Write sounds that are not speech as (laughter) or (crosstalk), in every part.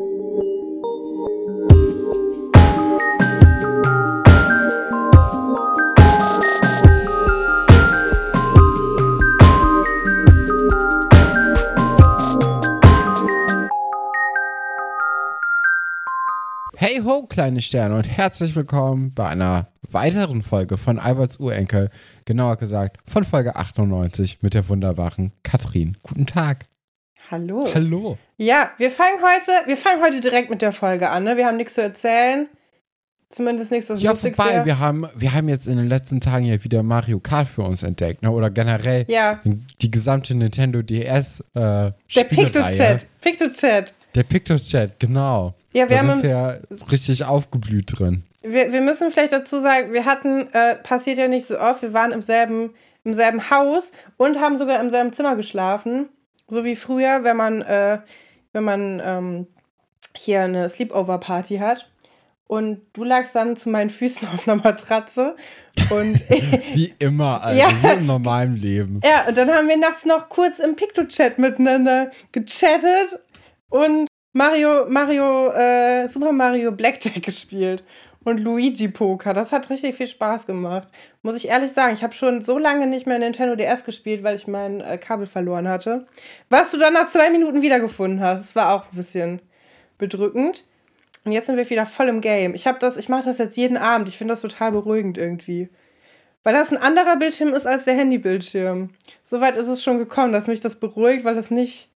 Hey ho, kleine Sterne und herzlich willkommen bei einer weiteren Folge von Alberts Urenkel, genauer gesagt von Folge 98 mit der wunderbaren Katrin. Guten Tag. Hallo. Hallo. Ja, wir fangen heute, wir fangen heute direkt mit der Folge an. Ne? Wir haben nichts zu erzählen. Zumindest nichts, was Ja, lustig vorbei. wäre. Wir haben, wir haben jetzt in den letzten Tagen ja wieder Mario Kart für uns entdeckt, ne? Oder generell Ja, die gesamte Nintendo DS äh, der. PictoChat. PictoChat. Der PictoChat, genau. Ja, wir da haben uns, wir richtig aufgeblüht drin. wir, wir müssen vielleicht dazu sagen, wir hatten, äh, passiert ja nicht so oft, wir waren im selben, im selben Haus und haben sogar im selben Zimmer geschlafen. So wie früher, wenn man, äh, wenn man ähm, hier eine Sleepover-Party hat. Und du lagst dann zu meinen Füßen (laughs) auf einer Matratze. Und (laughs) Wie immer, also Ja. wie im normalen Leben. Ja, und dann haben wir nachts noch kurz im PictoChat miteinander gechattet und Mario, Mario, äh, Super Mario Blackjack (laughs) gespielt und Luigi Poker. Das hat richtig viel Spaß gemacht. Muss ich ehrlich sagen, ich habe schon so lange nicht mehr Nintendo DS gespielt, weil ich mein äh, Kabel verloren hatte. Was du dann nach zwei Minuten wiedergefunden hast, das war auch ein bisschen bedrückend. Und jetzt sind wir wieder voll im Game. Ich ich mache das jetzt jeden Abend. Ich finde das total beruhigend irgendwie. Weil das ein anderer Bildschirm ist als der Handybildschirm. Soweit ist es schon gekommen, dass mich das beruhigt, weil das nicht,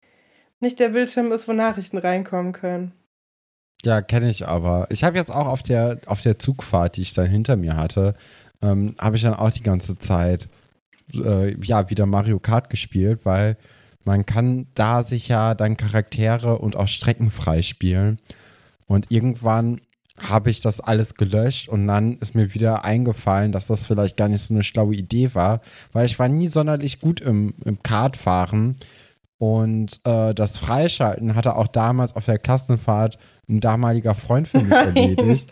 nicht der Bildschirm ist, wo Nachrichten reinkommen können. Ja, kenne ich aber. Ich habe jetzt auch auf der, auf der Zugfahrt, die ich dann hinter mir hatte, ähm, habe ich dann auch die ganze Zeit äh, ja, wieder Mario Kart gespielt, weil man kann da sich ja dann Charaktere und auch Strecken freispielen. Und irgendwann habe ich das alles gelöscht und dann ist mir wieder eingefallen, dass das vielleicht gar nicht so eine schlaue Idee war, weil ich war nie sonderlich gut im, im Kartfahren und äh, das Freischalten hatte auch damals auf der Klassenfahrt ein damaliger Freund für mich (laughs) erledigt.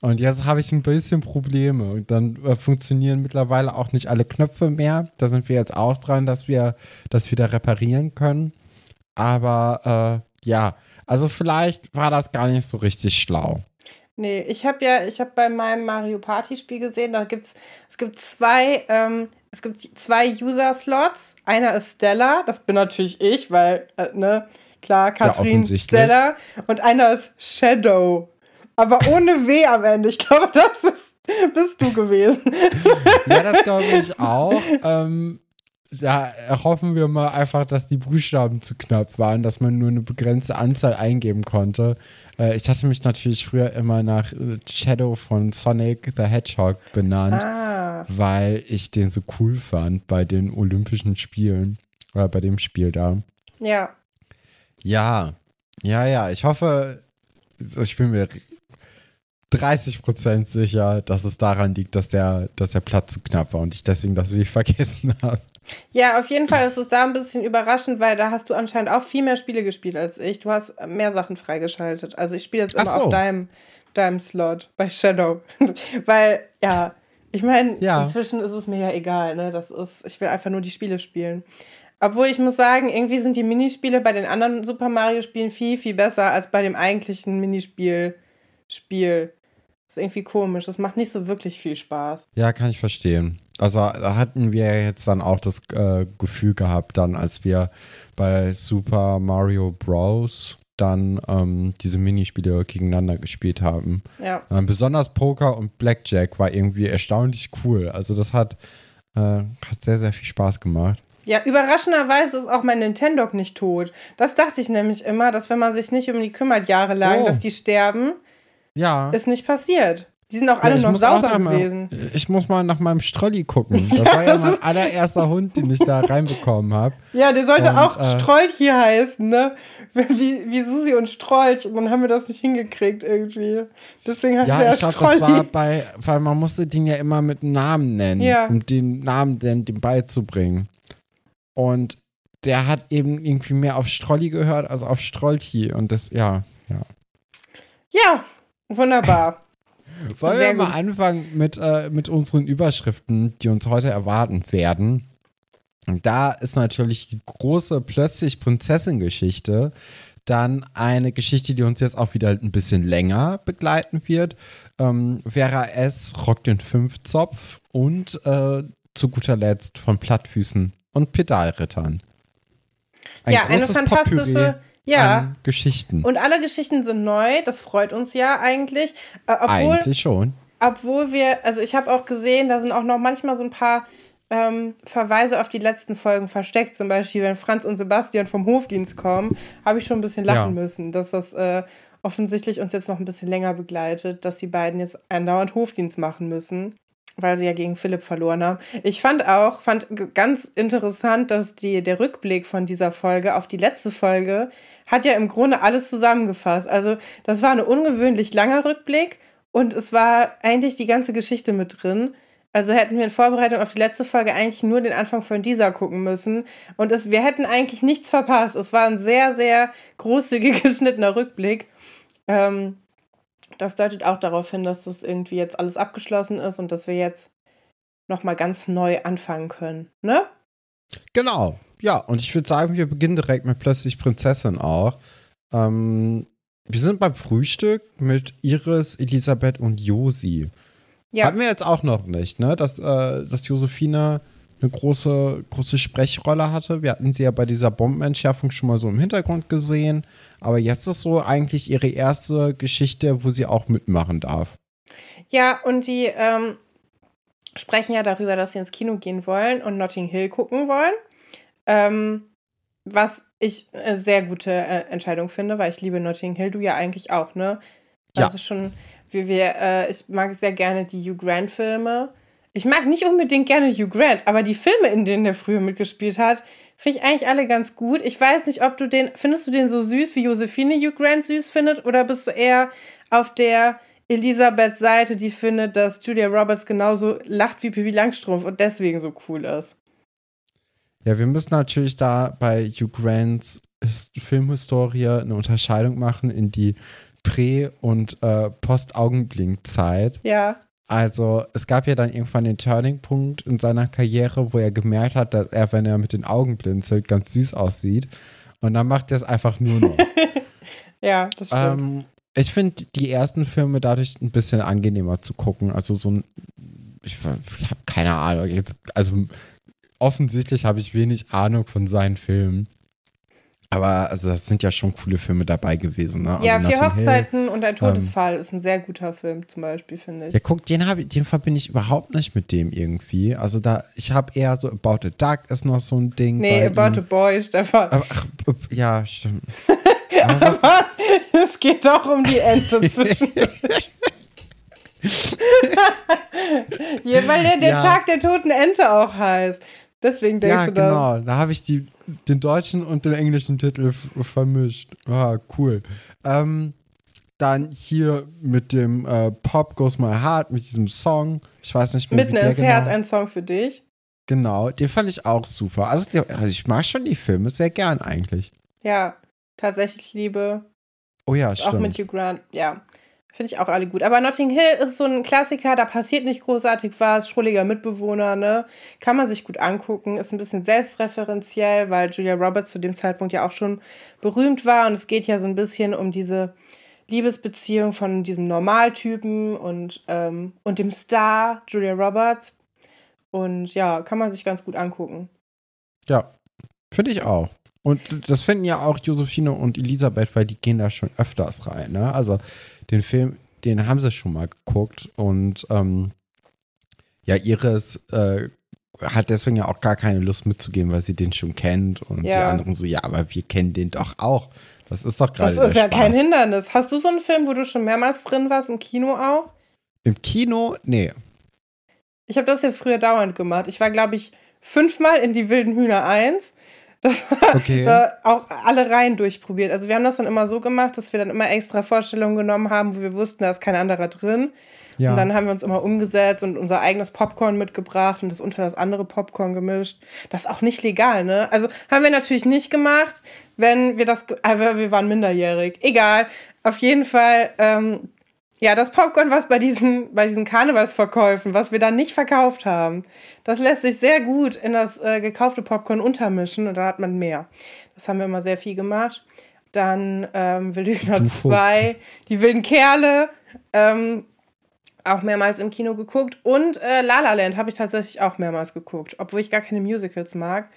Und jetzt habe ich ein bisschen Probleme. Und dann äh, funktionieren mittlerweile auch nicht alle Knöpfe mehr. Da sind wir jetzt auch dran, dass wir das wieder reparieren können. Aber äh, ja, also vielleicht war das gar nicht so richtig schlau. Nee, ich habe ja, ich habe bei meinem Mario Party Spiel gesehen, da gibt's, es gibt zwei, ähm, es gibt zwei User-Slots. Einer ist Stella, das bin natürlich ich, weil, äh, ne, klar, Katrin offensichtlich. Stella. Und einer ist Shadow. Aber ohne W am Ende. Ich glaube, das ist, bist du gewesen. Ja, das glaube ich auch. Ähm, ja, hoffen wir mal einfach, dass die Buchstaben zu knapp waren, dass man nur eine begrenzte Anzahl eingeben konnte. Äh, ich hatte mich natürlich früher immer nach äh, Shadow von Sonic the Hedgehog benannt, Ah. weil ich den so cool fand bei den Olympischen Spielen. Oder bei dem Spiel da. Ja. Ja, ja, ja. Ich hoffe, ich bin mir 30% sicher, dass es daran liegt, dass der, dass der Platz zu knapp war und ich deswegen das wie vergessen (laughs) habe. Ja, auf jeden Fall ist es da ein bisschen überraschend, weil da hast du anscheinend auch viel mehr Spiele gespielt als ich. Du hast mehr Sachen freigeschaltet. Also ich spiele jetzt immer so. auf deinem, deinem Slot bei Shadow. (laughs) weil, ja, ich meine, Ja. inzwischen ist es mir ja egal, ne? Das ist, ich will einfach nur die Spiele spielen. Obwohl ich muss sagen, irgendwie sind die Minispiele bei den anderen Super Mario-Spielen viel, viel besser als bei dem eigentlichen Minispiel. Spiel. Das ist irgendwie komisch. Das macht nicht so wirklich viel Spaß. Ja, kann ich verstehen. Also da hatten wir jetzt dann auch das äh, Gefühl gehabt, dann als wir bei Super Mario Bros. dann ähm, diese Minispiele gegeneinander gespielt haben. Ja. Ähm, besonders Poker und Blackjack war irgendwie erstaunlich cool. Also das hat, äh, hat sehr, sehr viel Spaß gemacht. Ja, überraschenderweise ist auch mein Nintendo nicht tot. Das dachte ich nämlich immer, dass wenn man sich nicht um die kümmert jahrelang, Oh. dass die sterben, Ja. ist nicht passiert. Die sind auch alle ich noch sauber auch mal, gewesen. Ich muss mal nach meinem Strolli gucken. (laughs) Das war ja mein allererster Hund, den ich da (laughs) reinbekommen habe. Ja, der sollte Und, auch äh, Strolch hier heißen, ne? (laughs) Wie, wie Susi und Strolch. Und dann haben wir das nicht hingekriegt irgendwie. Deswegen hat Ja, der ich glaube, das war bei, weil man musste den ja immer mit Namen nennen, Ja. um den Namen denn dem beizubringen. Und der hat eben irgendwie mehr auf Strolli gehört als auf Strolti. Und das, ja, ja. ja, wunderbar. (laughs) Wollen Sehr wir mal gut. anfangen mit, äh, mit unseren Überschriften, die uns heute erwarten werden. Und da ist natürlich die große plötzlich Prinzessin-Geschichte, Dann eine Geschichte, die uns jetzt auch wieder ein bisschen länger begleiten wird. Ähm, Vera S. rockt den Fünfzopf und äh, zu guter Letzt von Plattfüßen und Pedalrittern. Ein ja, eine fantastische ja. Geschichten. Und alle Geschichten sind neu, das freut uns ja eigentlich. Äh, obwohl, eigentlich schon. Obwohl wir, also ich habe auch gesehen, da sind auch noch manchmal so ein paar ähm, Verweise auf die letzten Folgen versteckt. Zum Beispiel, wenn Franz und Sebastian vom Hofdienst kommen, habe ich schon ein bisschen lachen ja. müssen, dass das äh, offensichtlich uns jetzt noch ein bisschen länger begleitet, dass die beiden jetzt andauernd Hofdienst machen müssen weil sie ja gegen Philipp verloren haben. Ich fand auch, fand ganz interessant, dass die, der Rückblick von dieser Folge auf die letzte Folge hat ja im Grunde alles zusammengefasst. Also das war ein ungewöhnlich langer Rückblick und es war eigentlich die ganze Geschichte mit drin. Also hätten wir in Vorbereitung auf die letzte Folge eigentlich nur den Anfang von dieser gucken müssen. Und es, wir hätten eigentlich nichts verpasst. Es war ein sehr, sehr großzügig (laughs) geschnittener Rückblick. Ähm, das deutet auch darauf hin, dass das irgendwie jetzt alles abgeschlossen ist und dass wir jetzt nochmal ganz neu anfangen können, ne? Genau, ja. Und ich würde sagen, wir beginnen direkt mit Plötzlich Prinzessin auch. Ähm, wir sind beim Frühstück mit Iris, Elisabeth und Josi. Ja. Hatten wir jetzt auch noch nicht, ne? Dass, äh, dass Josephine eine große, große Sprechrolle hatte. Wir hatten sie ja bei dieser Bombenentschärfung schon mal so im Hintergrund gesehen. Aber jetzt ist so eigentlich ihre erste Geschichte, wo sie auch mitmachen darf. Ja, und die ähm, sprechen ja darüber, dass sie ins Kino gehen wollen und Notting Hill gucken wollen. Ähm, was ich eine sehr gute äh, Entscheidung finde, weil ich liebe Notting Hill, du ja eigentlich auch, ne? Ja. Also schon, wie wir, äh, ich mag sehr gerne die Hugh Grant-Filme. Ich mag nicht unbedingt gerne Hugh Grant, aber die Filme, in denen er früher mitgespielt hat, finde ich eigentlich alle ganz gut. Ich weiß nicht, ob du den, findest du den so süß, wie Josephine Hugh Grant süß findet, oder bist du eher auf der Elisabeths Seite, die findet, dass Julia Roberts genauso lacht wie Pippi Langstrumpf und deswegen so cool ist? Ja, wir müssen natürlich da bei Hugh Grants Filmhistorie eine Unterscheidung machen in die Prä- und äh, Post-Augenblink-Zeit. Ja. Also es gab ja dann irgendwann den Turning-Punkt in seiner Karriere, wo er gemerkt hat, dass er, wenn er mit den Augen blinzelt, ganz süß aussieht. Und dann macht er es einfach nur noch. (laughs) ja, das stimmt. Ähm, ich finde die ersten Filme dadurch ein bisschen angenehmer zu gucken. Also so ein, ich, ich habe keine Ahnung. Jetzt, also offensichtlich habe ich wenig Ahnung von seinen Filmen. Aber also das sind ja schon coole Filme dabei gewesen. Ne? Ja, also Vier Notting Hochzeiten Hill, und ein Todesfall ähm, ist ein sehr guter Film zum Beispiel, finde ich. Ja, guck, den, hab, den verbinde ich überhaupt nicht mit dem irgendwie. Also da, ich habe eher so About a Duck ist noch so ein Ding. Nee, About ihm. a Boy, Stefan. Aber, ach, ja, stimmt. (laughs) es geht doch um die Ente (laughs) zwischen. (laughs) ja, weil der, der ja. Tag der toten Ente auch heißt. Deswegen denkst ja, du das. Ja, genau. Da habe ich die, den deutschen und den englischen Titel vermischt. Ah, cool. Ähm, dann hier mit dem äh, Pop Goes My Heart, mit diesem Song. Ich weiß nicht mehr. Mitten ins genau. Herz, ein Song für dich. Genau, den fand ich auch super. Also, also ich mag schon die Filme sehr gern eigentlich. Ja, tatsächlich Liebe. Oh ja, stimmt. Auch mit Hugh Grant, ja. Finde ich auch alle gut. Aber Notting Hill ist so ein Klassiker, da passiert nicht großartig was. Schrulliger Mitbewohner, ne? Kann man sich gut angucken. Ist ein bisschen selbstreferenziell, weil Julia Roberts zu dem Zeitpunkt ja auch schon berühmt war. Und es geht ja so ein bisschen um diese Liebesbeziehung von diesem Normaltypen und, ähm, und dem Star Julia Roberts. Und ja, kann man sich ganz gut angucken. Ja, finde ich auch. Und das finden ja auch Josephine und Elisabeth, weil die gehen da schon öfters rein. Ne? Also den Film, den haben sie schon mal geguckt und ähm, ja, Iris äh, hat deswegen ja auch gar keine Lust mitzugehen, weil sie den schon kennt und ja. die anderen so, ja, aber wir kennen den doch auch. Das ist doch gerade. Das ist ja Spaß. kein Hindernis. Hast du so einen Film, wo du schon mehrmals drin warst, im Kino auch? Im Kino? Nee. Ich habe das ja früher dauernd gemacht. Ich war, glaube ich, fünfmal in die Wilden Hühner 1 das okay. (laughs) auch alle Reihen durchprobiert. Also wir haben das dann immer so gemacht, dass wir dann immer extra Vorstellungen genommen haben, wo wir wussten, da ist kein anderer drin. Ja. Und dann haben wir uns immer umgesetzt und unser eigenes Popcorn mitgebracht und das unter das andere Popcorn gemischt. Das ist auch nicht legal, ne? Also haben wir natürlich nicht gemacht, wenn wir das, aber wir waren minderjährig. Egal. Auf jeden Fall ähm, ja, das Popcorn, was bei diesen, bei diesen Karnevalsverkäufen, was wir dann nicht verkauft haben, das lässt sich sehr gut in das äh, gekaufte Popcorn untermischen und da hat man mehr. Das haben wir immer sehr viel gemacht. Dann ähm, Wilde Hühner 2, Die wilden Kerle, ähm, auch mehrmals im Kino geguckt. Und äh, La La Land habe ich tatsächlich auch mehrmals geguckt, obwohl ich gar keine Musicals mag.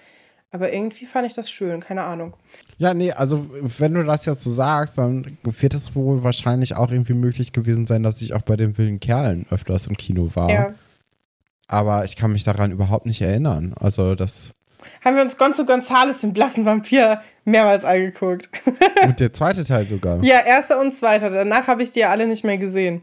Aber irgendwie fand ich das schön, keine Ahnung. Ja, nee, also wenn du das jetzt so sagst, dann wird es wohl wahrscheinlich auch irgendwie möglich gewesen sein, dass ich auch bei den wilden Kerlen öfters im Kino war. Ja. Aber ich kann mich daran überhaupt nicht erinnern. Also das. Haben wir uns Gonzo Gonzales, den blassen Vampir, mehrmals angeguckt. Und der zweite Teil sogar. (laughs) Ja, erster und zweiter. Danach habe ich die ja alle nicht mehr gesehen.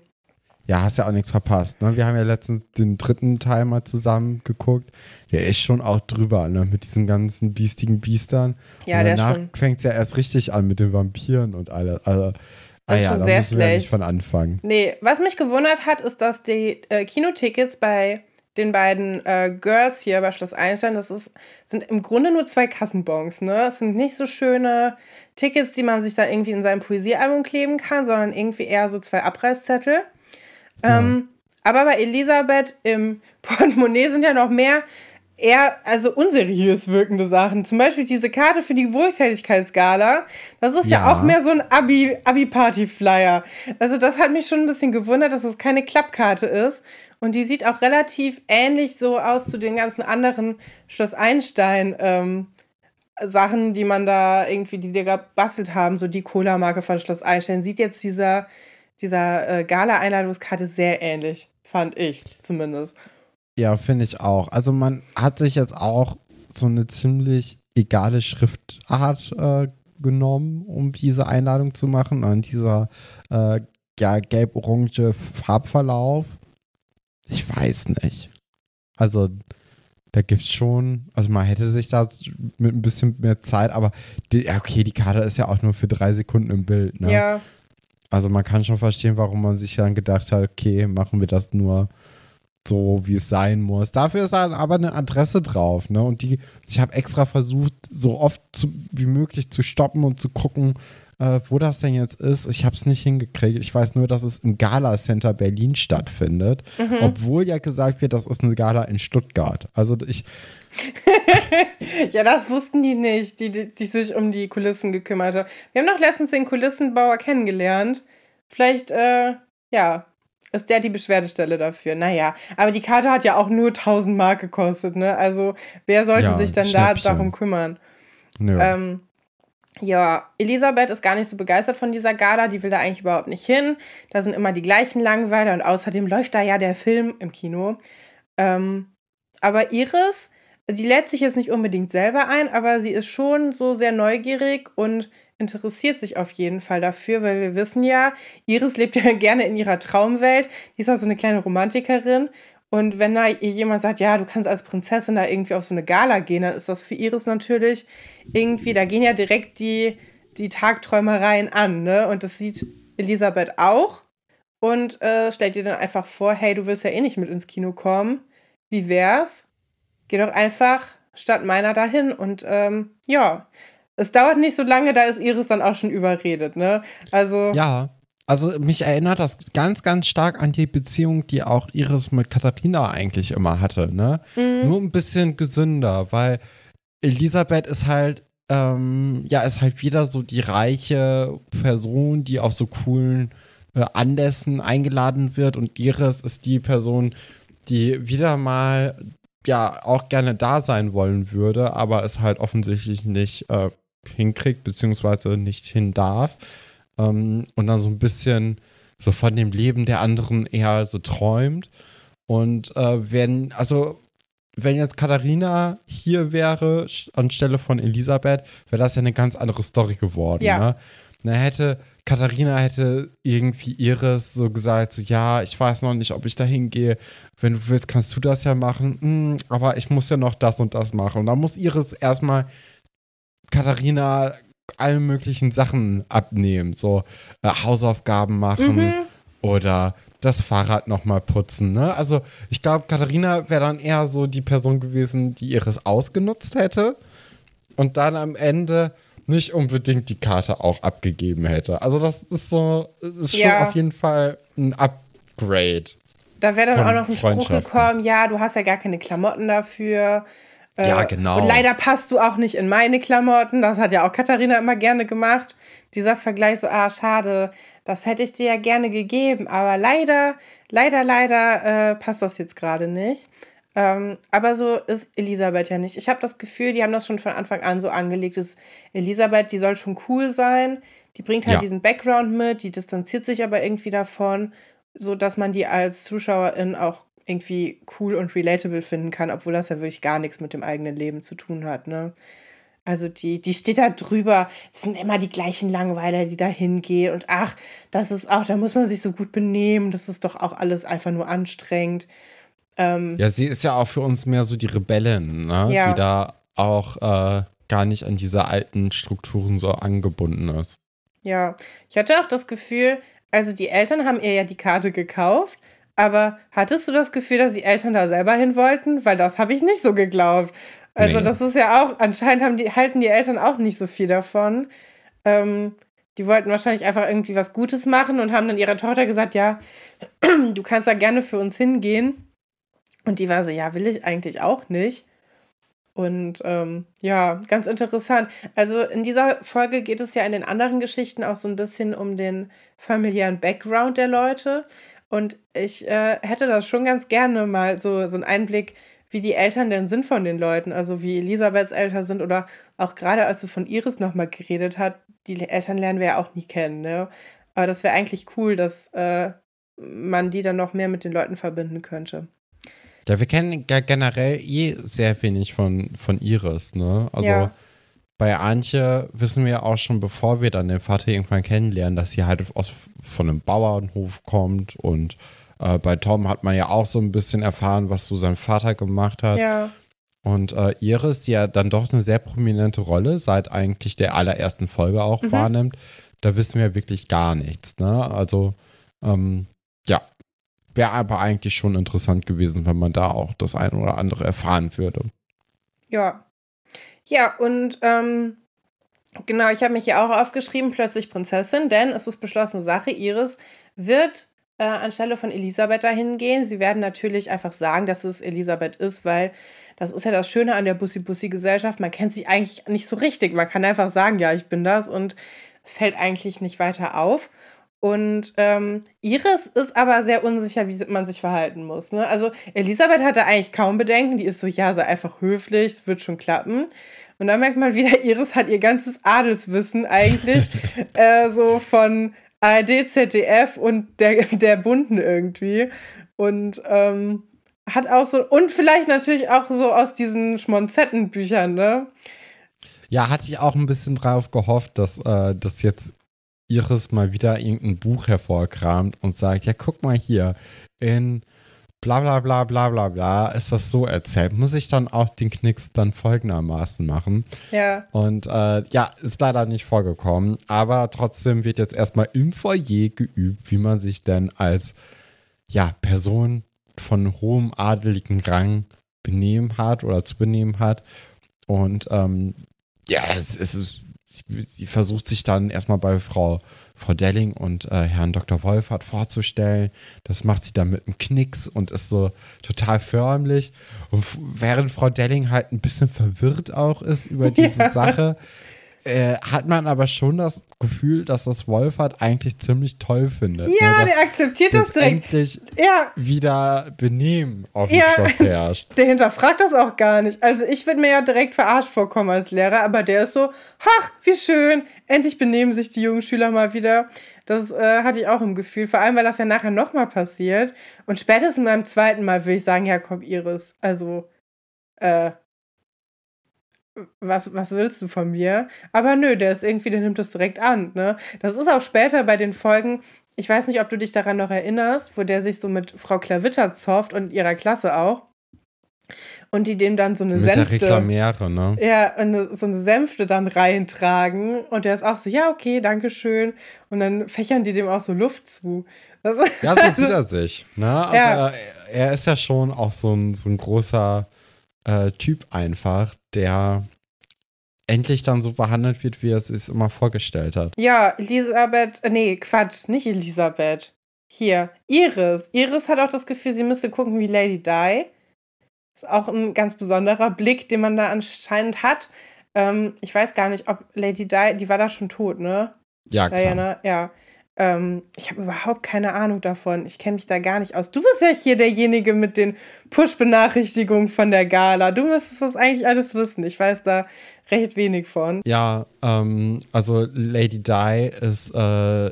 Ja, hast ja auch nichts verpasst. Ne? Wir haben ja letztens den dritten Teil mal zusammen geguckt. Der ist schon auch drüber, ne? Mit diesen ganzen biestigen Biestern. Ja, und danach fängt es ja erst richtig an mit den Vampiren und alles. Also, das ist ah ja, schon sehr schlecht. Ja nicht von Anfang. Nee, was mich gewundert hat, ist, dass die äh, Kinotickets bei den beiden äh, Girls hier bei Schloss Einstein, das ist, sind im Grunde nur zwei Kassenbons, ne? Es sind nicht so schöne Tickets, die man sich da irgendwie in sein Poesiealbum kleben kann, sondern irgendwie eher so zwei Abreißzettel. Ähm, aber bei Elisabeth im (laughs) Portemonnaie sind ja noch mehr eher also unseriös wirkende Sachen. Zum Beispiel diese Karte für die Wohltätigkeitsgala. Das ist ja, ja auch mehr so ein Abi-Party-Flyer. also das hat mich schon ein bisschen gewundert, dass es keine Klappkarte ist. Und die sieht auch relativ ähnlich so aus zu den ganzen anderen Schloss Einstein ähm, Sachen, die man da irgendwie, die dir gebastelt haben. So die Cola-Marke von Schloss Einstein. Sieht jetzt dieser dieser äh, Gala-Einladungskarte sehr ähnlich, fand ich zumindest. Ja, finde ich auch. Also man hat sich jetzt auch so eine ziemlich egale Schriftart äh, genommen, um diese Einladung zu machen. Und dieser äh, ja, gelb-orange Farbverlauf. Ich weiß nicht. Also da gibt es schon, also man hätte sich da mit ein bisschen mehr Zeit, aber die, okay, die Karte ist ja auch nur für drei Sekunden im Bild. Ne? Ja. Also man kann schon verstehen, warum man sich dann gedacht hat, okay, machen wir das nur so, wie es sein muss. Dafür ist dann aber eine Adresse drauf, ne? Und die, ich habe extra versucht, so oft zu, wie möglich zu stoppen und zu gucken, äh, wo das denn jetzt ist. Ich habe es nicht hingekriegt. Ich weiß nur, dass es im Gala Center Berlin stattfindet, mhm. obwohl ja gesagt wird, das ist eine Gala in Stuttgart. Also ich. (laughs) ja, das wussten die nicht, die, die, die sich um die Kulissen gekümmert haben. Wir haben doch letztens den Kulissenbauer kennengelernt. Vielleicht, äh, ja, ist der die Beschwerdestelle dafür. Naja, aber die Karte hat ja auch nur 1000 Mark gekostet, ne? Also, wer sollte ja, sich denn da darum kümmern? Ja. Ähm, ja, Elisabeth ist gar nicht so begeistert von dieser Gala, die will da eigentlich überhaupt nicht hin. Da sind immer die gleichen Langweiler und außerdem läuft da ja der Film im Kino. Ähm, aber Iris, die lädt sich jetzt nicht unbedingt selber ein, aber sie ist schon so sehr neugierig und interessiert sich auf jeden Fall dafür, weil wir wissen ja, Iris lebt ja (laughs) gerne in ihrer Traumwelt. Die ist auch so eine kleine Romantikerin und wenn da jemand sagt, ja, du kannst als Prinzessin da irgendwie auf so eine Gala gehen, dann ist das für Iris natürlich irgendwie, da gehen ja direkt die, die Tagträumereien an, ne? Und das sieht Elisabeth auch und äh, stellt ihr dann einfach vor, hey, du willst ja eh nicht mit ins Kino kommen. Wie wär's? Geh doch einfach statt meiner dahin und ähm, ja, es dauert nicht so lange, da ist Iris dann auch schon überredet, ne? Also. Ja, also mich erinnert das ganz, ganz stark an die Beziehung, die auch Iris mit Katharina eigentlich immer hatte, ne? Mhm. Nur ein bisschen gesünder, weil Elisabeth ist halt, ähm, ja, ist halt wieder so die reiche Person, die auf so coolen äh, Anlässen eingeladen wird und Iris ist die Person, die wieder mal ja auch gerne da sein wollen würde, aber es halt offensichtlich nicht äh, hinkriegt, beziehungsweise nicht hin darf ähm, und dann so ein bisschen so von dem Leben der anderen eher so träumt. Und äh, wenn, also wenn jetzt Katharina hier wäre, anstelle von Elisabeth, wäre das ja eine ganz andere Story geworden. Ja. Ne? Na, hätte, Katharina hätte irgendwie Iris so gesagt, so, ja, ich weiß noch nicht, ob ich da hingehe. Wenn du willst, kannst du das ja machen. Hm, aber ich muss ja noch das und das machen. Und dann muss Iris erstmal Katharina alle möglichen Sachen abnehmen. So äh, Hausaufgaben machen mhm. oder das Fahrrad nochmal putzen. Ne? Also ich glaube, Katharina wäre dann eher so die Person gewesen, die ihres ausgenutzt hätte und dann am Ende nicht unbedingt die Karte auch abgegeben hätte. Also das ist so, ist schon ja. auf jeden Fall ein Upgrade. Da wäre dann auch noch ein Spruch gekommen, ja, du hast ja gar keine Klamotten dafür. Äh, ja, genau. Und leider passt du auch nicht in meine Klamotten. Das hat ja auch Katharina immer gerne gemacht. Dieser Vergleich so, ah, schade, das hätte ich dir ja gerne gegeben. Aber leider, leider, leider äh, passt das jetzt gerade nicht. Ähm, aber so ist Elisabeth ja nicht. Ich habe das Gefühl, die haben das schon von Anfang an so angelegt, dass Elisabeth, die soll schon cool sein. Die bringt halt Ja. diesen Background mit, die distanziert sich aber irgendwie davon, so dass man die als Zuschauerin auch irgendwie cool und relatable finden kann, obwohl das ja wirklich gar nichts mit dem eigenen Leben zu tun hat, ne? Also die, die steht da drüber, es sind immer die gleichen Langweiler, die da hingehen und ach, das ist auch, da muss man sich so gut benehmen, das ist doch auch alles einfach nur anstrengend. Ähm, Ja, sie ist ja auch für uns mehr so die Rebellin, ne? Ja. die da auch äh, gar nicht an diese alten Strukturen so angebunden ist. Ja, ich hatte auch das Gefühl, also die Eltern haben ihr ja die Karte gekauft, aber hattest du das Gefühl, dass die Eltern da selber hin wollten? Weil das habe ich nicht so geglaubt. Also Nee. das ist ja auch, anscheinend haben die, halten die Eltern auch nicht so viel davon. Ähm, die wollten wahrscheinlich einfach irgendwie was Gutes machen und haben dann ihrer Tochter gesagt, ja, (clears throat) du kannst da gerne für uns hingehen. Und die war so, ja, will ich eigentlich auch nicht. Und ähm, ja, ganz interessant. Also in dieser Folge geht es ja in den anderen Geschichten auch so ein bisschen um den familiären Background der Leute. Und ich äh, hätte das schon ganz gerne mal so, so einen Einblick, wie die Eltern denn sind von den Leuten. Also wie Elisabeths Eltern sind oder auch gerade als du von Iris nochmal geredet hat, die Eltern lernen wir ja auch nie kennen. Ne? Aber das wäre eigentlich cool, dass äh, man die dann noch mehr mit den Leuten verbinden könnte. Ja, wir kennen ja generell eh sehr wenig von, von Iris, ne? Also Ja. Bei Antje wissen wir auch schon, bevor wir dann den Vater irgendwann kennenlernen, dass sie halt aus, von einem Bauernhof kommt und äh, bei Tom hat man ja auch so ein bisschen erfahren, was so sein Vater gemacht hat. Ja, Und äh, Iris, die ja dann doch eine sehr prominente Rolle seit eigentlich der allerersten Folge auch Mhm. wahrnimmt, da wissen wir wirklich gar nichts. Ne? Also, ähm, ja, wäre aber eigentlich schon interessant gewesen, wenn man da auch das eine oder andere erfahren würde. Ja. Ja, und ähm, genau, ich habe mich hier auch aufgeschrieben, plötzlich Prinzessin, denn es ist beschlossene Sache, Iris wird äh, anstelle von Elisabeth dahin gehen. Sie werden natürlich einfach sagen, dass es Elisabeth ist, weil das ist ja das Schöne an der Bussi-Bussi-Gesellschaft. Man kennt sich eigentlich nicht so richtig. Man kann einfach sagen, ja, ich bin das und es fällt eigentlich nicht weiter auf. Und ähm, Iris ist aber sehr unsicher, wie man sich verhalten muss. Ne? Also Elisabeth hatte eigentlich kaum Bedenken. Die ist so, ja, sei einfach höflich, es wird schon klappen. Und dann merkt man wieder, (laughs) Iris hat ihr ganzes Adelswissen eigentlich (laughs) äh, so von ARD, ZDF und der, der Bunden irgendwie. Und ähm, hat auch so, und vielleicht natürlich auch so aus diesen Schmonzettenbüchern, ne? Ja, hatte ich auch ein bisschen drauf gehofft, dass, äh, dass jetzt Iris mal wieder irgendein Buch hervorkramt und sagt, ja, guck mal hier, in bla bla bla bla bla bla ist das so erzählt. Muss ich dann auch den Knicks dann folgendermaßen machen. Ja. Und äh, ja, ist leider nicht vorgekommen, aber trotzdem wird jetzt erstmal im Foyer geübt, wie man sich denn als ja, Person von hohem adeligen Rang benehmen hat oder zu benehmen hat. Und ähm, ja, es, es ist, sie, sie versucht sich dann erstmal bei Frau, Frau Delling und äh, Herrn Dr. Wolfert vorzustellen. Das macht sie dann mit einem Knicks und ist so total förmlich. Und während Frau Delling halt ein bisschen verwirrt auch ist über (laughs) diese Ja. Sache, äh, hat man aber schon das Gefühl, dass das Wolfert eigentlich ziemlich toll findet. Ja, ne? der akzeptiert das direkt. endlich Ja, wieder Benehmen auf dem Ja. Schloss herrscht. (laughs) der hinterfragt das auch gar nicht. Also ich würde mir ja direkt verarscht vorkommen als Lehrer, aber der ist so, ach, wie schön, endlich benehmen sich die jungen Schüler mal wieder. Das äh, hatte ich auch im Gefühl, vor allem, weil das ja nachher nochmal passiert. Und spätestens beim zweiten Mal würde ich sagen, ja komm, Iris, also, äh, was, was willst du von mir? Aber nö, der ist irgendwie, der nimmt das direkt an, ne? Das ist auch später bei den Folgen, ich weiß nicht, ob du dich daran noch erinnerst, wo der sich so mit Frau Klavitter zofft und ihrer Klasse auch. Und die dem dann so eine Mit der Sänfte. Reklamäre, ne? Ja, eine, so eine Sänfte dann reintragen. Und der ist auch so, ja, okay, danke schön. Und dann fächern die dem auch so Luft zu. Das ist, Ja, so (laughs) sieht er sich. Ne? Also Ja. er, er ist ja schon auch so ein, so ein großer äh, Typ einfach, der endlich dann so behandelt wird, wie er es sich immer vorgestellt hat. Ja, Elisabeth, äh, nee, Quatsch, nicht Elisabeth. Hier, Iris. Iris hat auch das Gefühl, sie müsste gucken wie Lady Di. Ist auch ein ganz besonderer Blick, den man da anscheinend hat. Ähm, ich weiß gar nicht, ob Lady Di, die war da schon tot, ne? Ja, klar. Diana, ja. Ähm, ich habe überhaupt keine Ahnung davon. Ich kenne mich da gar nicht aus. Du bist ja hier derjenige mit den Push-Benachrichtigungen von der Gala. Du müsstest das eigentlich alles wissen. Ich weiß da recht wenig von. Ja, ähm, also Lady Di ist äh,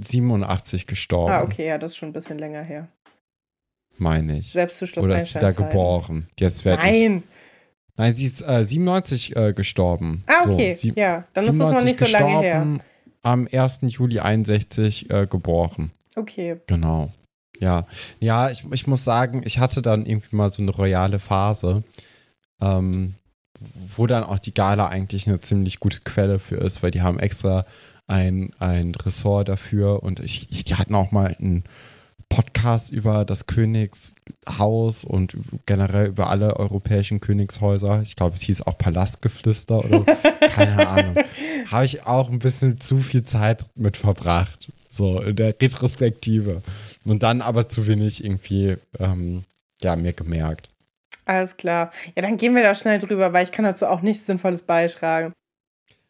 87 gestorben. Ah, okay, ja, das ist schon ein bisschen länger her. Meine ich. Selbst zu Oder ist sie da geboren? Jetzt werde ich. Nein. Nein, sie ist äh, 97 äh, gestorben. Ah, okay. So, sie- ja, dann ist das noch nicht so lange her. Am 1. Juli 61 äh, geboren. Okay. Genau. Ja, ja, ich, ich muss sagen, ich hatte dann irgendwie mal so eine royale Phase, ähm, wo dann auch die Gala eigentlich eine ziemlich gute Quelle für ist, weil die haben extra ein, ein Ressort dafür und ich, ich, die hatten auch mal einen Podcast über das Königshaus und generell über alle europäischen Königshäuser. Ich glaube, es hieß auch Palastgeflüster oder keine (laughs) Ahnung. Habe ich auch ein bisschen zu viel Zeit mit verbracht, so in der Retrospektive. Und dann aber zu wenig irgendwie, ähm, ja, mir gemerkt. Alles klar. Ja, dann gehen wir da schnell drüber, weil ich kann dazu auch nichts Sinnvolles beitragen.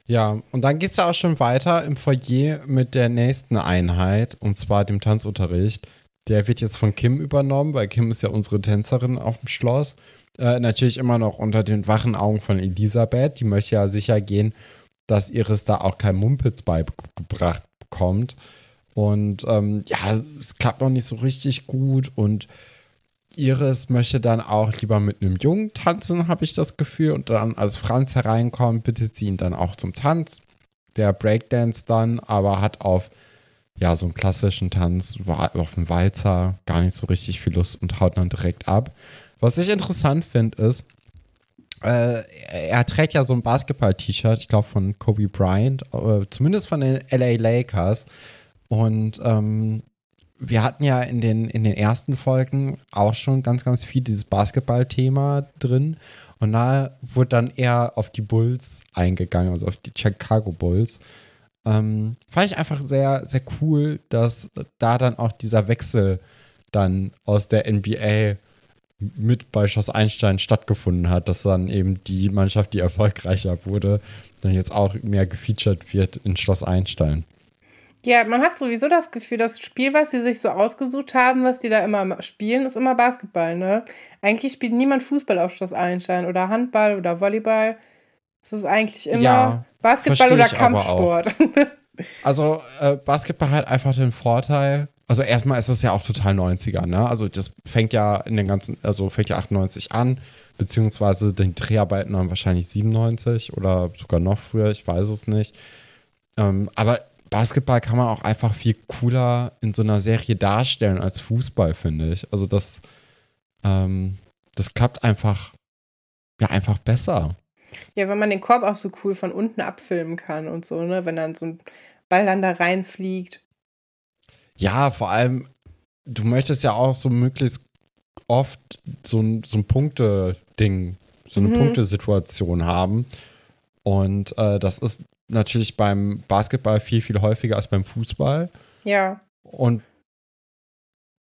Ja, und dann geht es ja auch schon weiter im Foyer mit der nächsten Einheit, und zwar dem Tanzunterricht. Der wird jetzt von Kim übernommen, weil Kim ist ja unsere Tänzerin auf dem Schloss. Äh, natürlich immer noch unter den wachen Augen von Elisabeth. Die möchte ja sicher gehen, dass Iris da auch kein Mumpitz beigebracht bekommt. Und ähm, ja, es klappt noch nicht so richtig gut und Iris möchte dann auch lieber mit einem Jungen tanzen, habe ich das Gefühl. Und dann, als Franz hereinkommt, bittet sie ihn dann auch zum Tanz. Der Breakdance dann, aber hat auf ja, so einen klassischen Tanz, wa- auf einen Walzer, gar nicht so richtig viel Lust und haut dann direkt ab. Was ich interessant finde, ist, äh, er trägt ja so ein Basketball-T-Shirt, ich glaube von Kobe Bryant, äh, zumindest von den LA Lakers. Und ähm, wir hatten ja in den, in den ersten Folgen auch schon ganz, ganz viel dieses Basketball-Thema drin. Und da wurde dann eher auf die Bulls eingegangen, also auf die Chicago Bulls. Ähm, fand ich einfach sehr, sehr cool, dass da dann auch dieser Wechsel dann aus der NBA mit bei Schloss Einstein stattgefunden hat, dass dann eben die Mannschaft, die erfolgreicher wurde, dann jetzt auch mehr gefeatured wird in Schloss Einstein. Ja, man hat sowieso das Gefühl, das Spiel, was sie sich so ausgesucht haben, was die da immer spielen, ist immer Basketball, ne? Eigentlich spielt niemand Fußball auf Schloss Einstein oder Handball oder Volleyball. Es ist eigentlich immer Ja, Basketball oder. Kampfsport. (laughs) Also äh, Basketball hat einfach den Vorteil, also erstmal ist es ja auch total 90er, ne? Also das fängt ja in den ganzen, also fängt ja 98 an, beziehungsweise die Dreharbeiten dann wahrscheinlich 97 oder sogar noch früher, ich weiß es nicht. Ähm, aber Basketball kann man auch einfach viel cooler in so einer Serie darstellen als Fußball, finde ich. Also das, ähm, das klappt einfach, ja, einfach besser. Ja, wenn man den Korb auch so cool von unten abfilmen kann und so, ne? Wenn dann so ein Ball dann da reinfliegt. Ja, vor allem, du möchtest ja auch so möglichst oft so ein, so ein Punkte-Ding, so eine Mhm. Punktesituation haben. Und äh, das ist natürlich beim Basketball viel, viel häufiger als beim Fußball. Ja. Und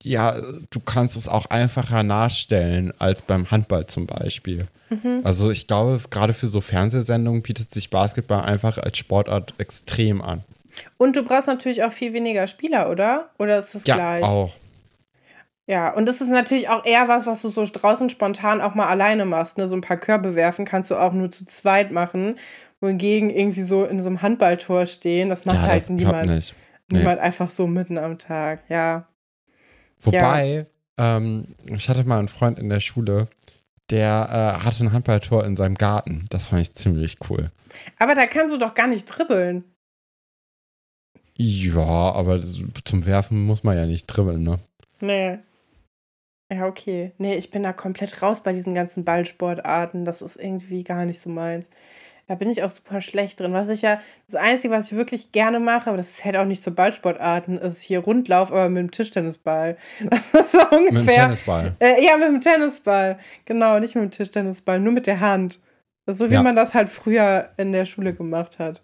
ja, du kannst es auch einfacher nachstellen als beim Handball zum Beispiel. Mhm. Also ich glaube, gerade für so Fernsehsendungen bietet sich Basketball einfach als Sportart extrem an. Und du brauchst natürlich auch viel weniger Spieler, oder? Oder ist das Ja, gleich? auch. Ja, und das ist natürlich auch eher was, was du so draußen spontan auch mal alleine machst. Ne? So ein paar Körbe werfen kannst du auch nur zu zweit machen. Wohingegen irgendwie so in so einem Handballtor stehen, das macht Ja, halt das niemand, nicht. Nee. niemand einfach so mitten am Tag. Ja. Wobei, ähm, ich hatte mal einen Freund in der Schule, der äh, hatte ein Handballtor in seinem Garten. Das fand ich ziemlich cool. Aber da kannst du doch gar nicht dribbeln. Ja, aber zum Werfen muss man ja nicht dribbeln, ne? Nee. Ja, okay. Nee, ich bin da komplett raus bei diesen ganzen Ballsportarten. Das ist irgendwie gar nicht so meins. Da bin ich auch super schlecht drin. Was ich ja, das Einzige, was ich wirklich gerne mache, aber das ist halt auch nicht so Ballsportarten, ist hier Rundlauf, aber mit dem Tischtennisball. (laughs) Das ist so Mit dem ungefähr. Tennisball. Äh, ja, mit dem Tennisball. Genau, nicht mit dem Tischtennisball, nur mit der Hand. So wie Ja. man das halt früher in der Schule gemacht hat.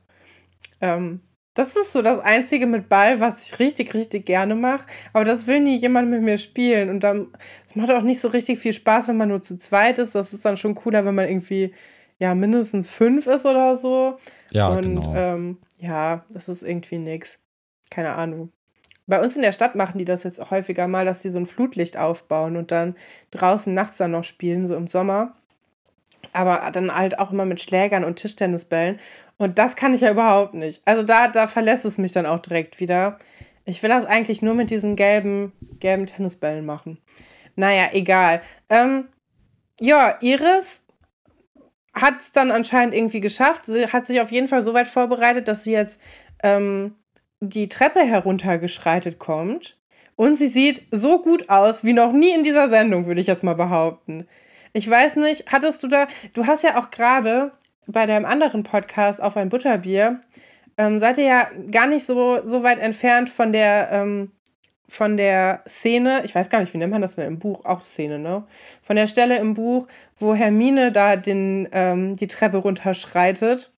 Ähm, Das ist so das Einzige mit Ball, was ich richtig, richtig gerne mache. Aber das will nie jemand mit mir spielen. Und dann, es macht auch nicht so richtig viel Spaß, wenn man nur zu zweit ist. Das ist dann schon cooler, wenn man irgendwie, ja, mindestens fünf ist oder so. Ja, Und genau. ähm, ja, das ist irgendwie nix. Keine Ahnung. Bei uns in der Stadt machen die das jetzt häufiger mal, dass die so ein Flutlicht aufbauen und dann draußen nachts dann noch spielen, so im Sommer. Aber dann halt auch immer mit Schlägern und Tischtennisbällen. Und das kann ich ja überhaupt nicht. Also da, da verlässt es mich dann auch direkt wieder. Ich will das eigentlich nur mit diesen gelben, gelben Tennisbällen machen. Naja, egal. Ähm, ja, Iris hat es dann anscheinend irgendwie geschafft. Sie hat sich auf jeden Fall so weit vorbereitet, dass sie jetzt ähm, die Treppe heruntergeschreitet kommt. Und sie sieht so gut aus wie noch nie in dieser Sendung, würde ich jetzt mal behaupten. Ich weiß nicht, hattest du da, du hast ja auch gerade bei deinem anderen Podcast auf ein Butterbier, ähm, seid ihr ja gar nicht so, so weit entfernt von der, ähm, von der Szene, ich weiß gar nicht, wie nennt man das denn im Buch? Auch Szene, ne? Von der Stelle im Buch, wo Hermine da den, ähm, die Treppe runterschreitet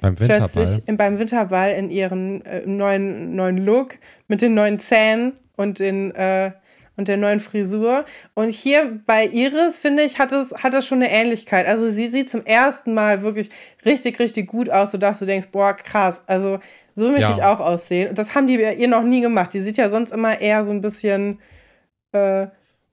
Beim Winterball. plötzlich in, beim Winterball in ihren äh, neuen, neuen Look mit den neuen Zähnen und den äh, und der neuen Frisur. Und hier bei Iris, finde ich, hat es, hat es schon eine Ähnlichkeit. Also sie sieht zum ersten Mal wirklich richtig, richtig gut aus, sodass du denkst, boah, krass. Also so möchte Ja. ich auch aussehen. Und das haben die ihr noch nie gemacht. Die sieht ja sonst immer eher so ein bisschen. Äh,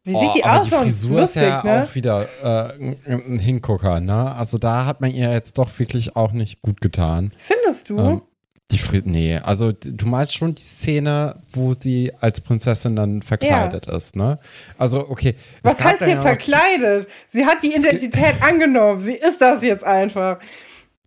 wie sieht Oh, die aber aus? die? Frisur Lustig, ist ja ne? auch wieder äh, ein, ein Hingucker, ne? Also da hat man ihr jetzt doch wirklich auch nicht gut getan. Findest du? Ähm, die Fri nee, also du meinst schon die Szene, wo sie als Prinzessin dann verkleidet ist, ne? Also okay. Was heißt hier ja verkleidet? Sie hat die Identität (laughs) angenommen. Sie ist das jetzt einfach.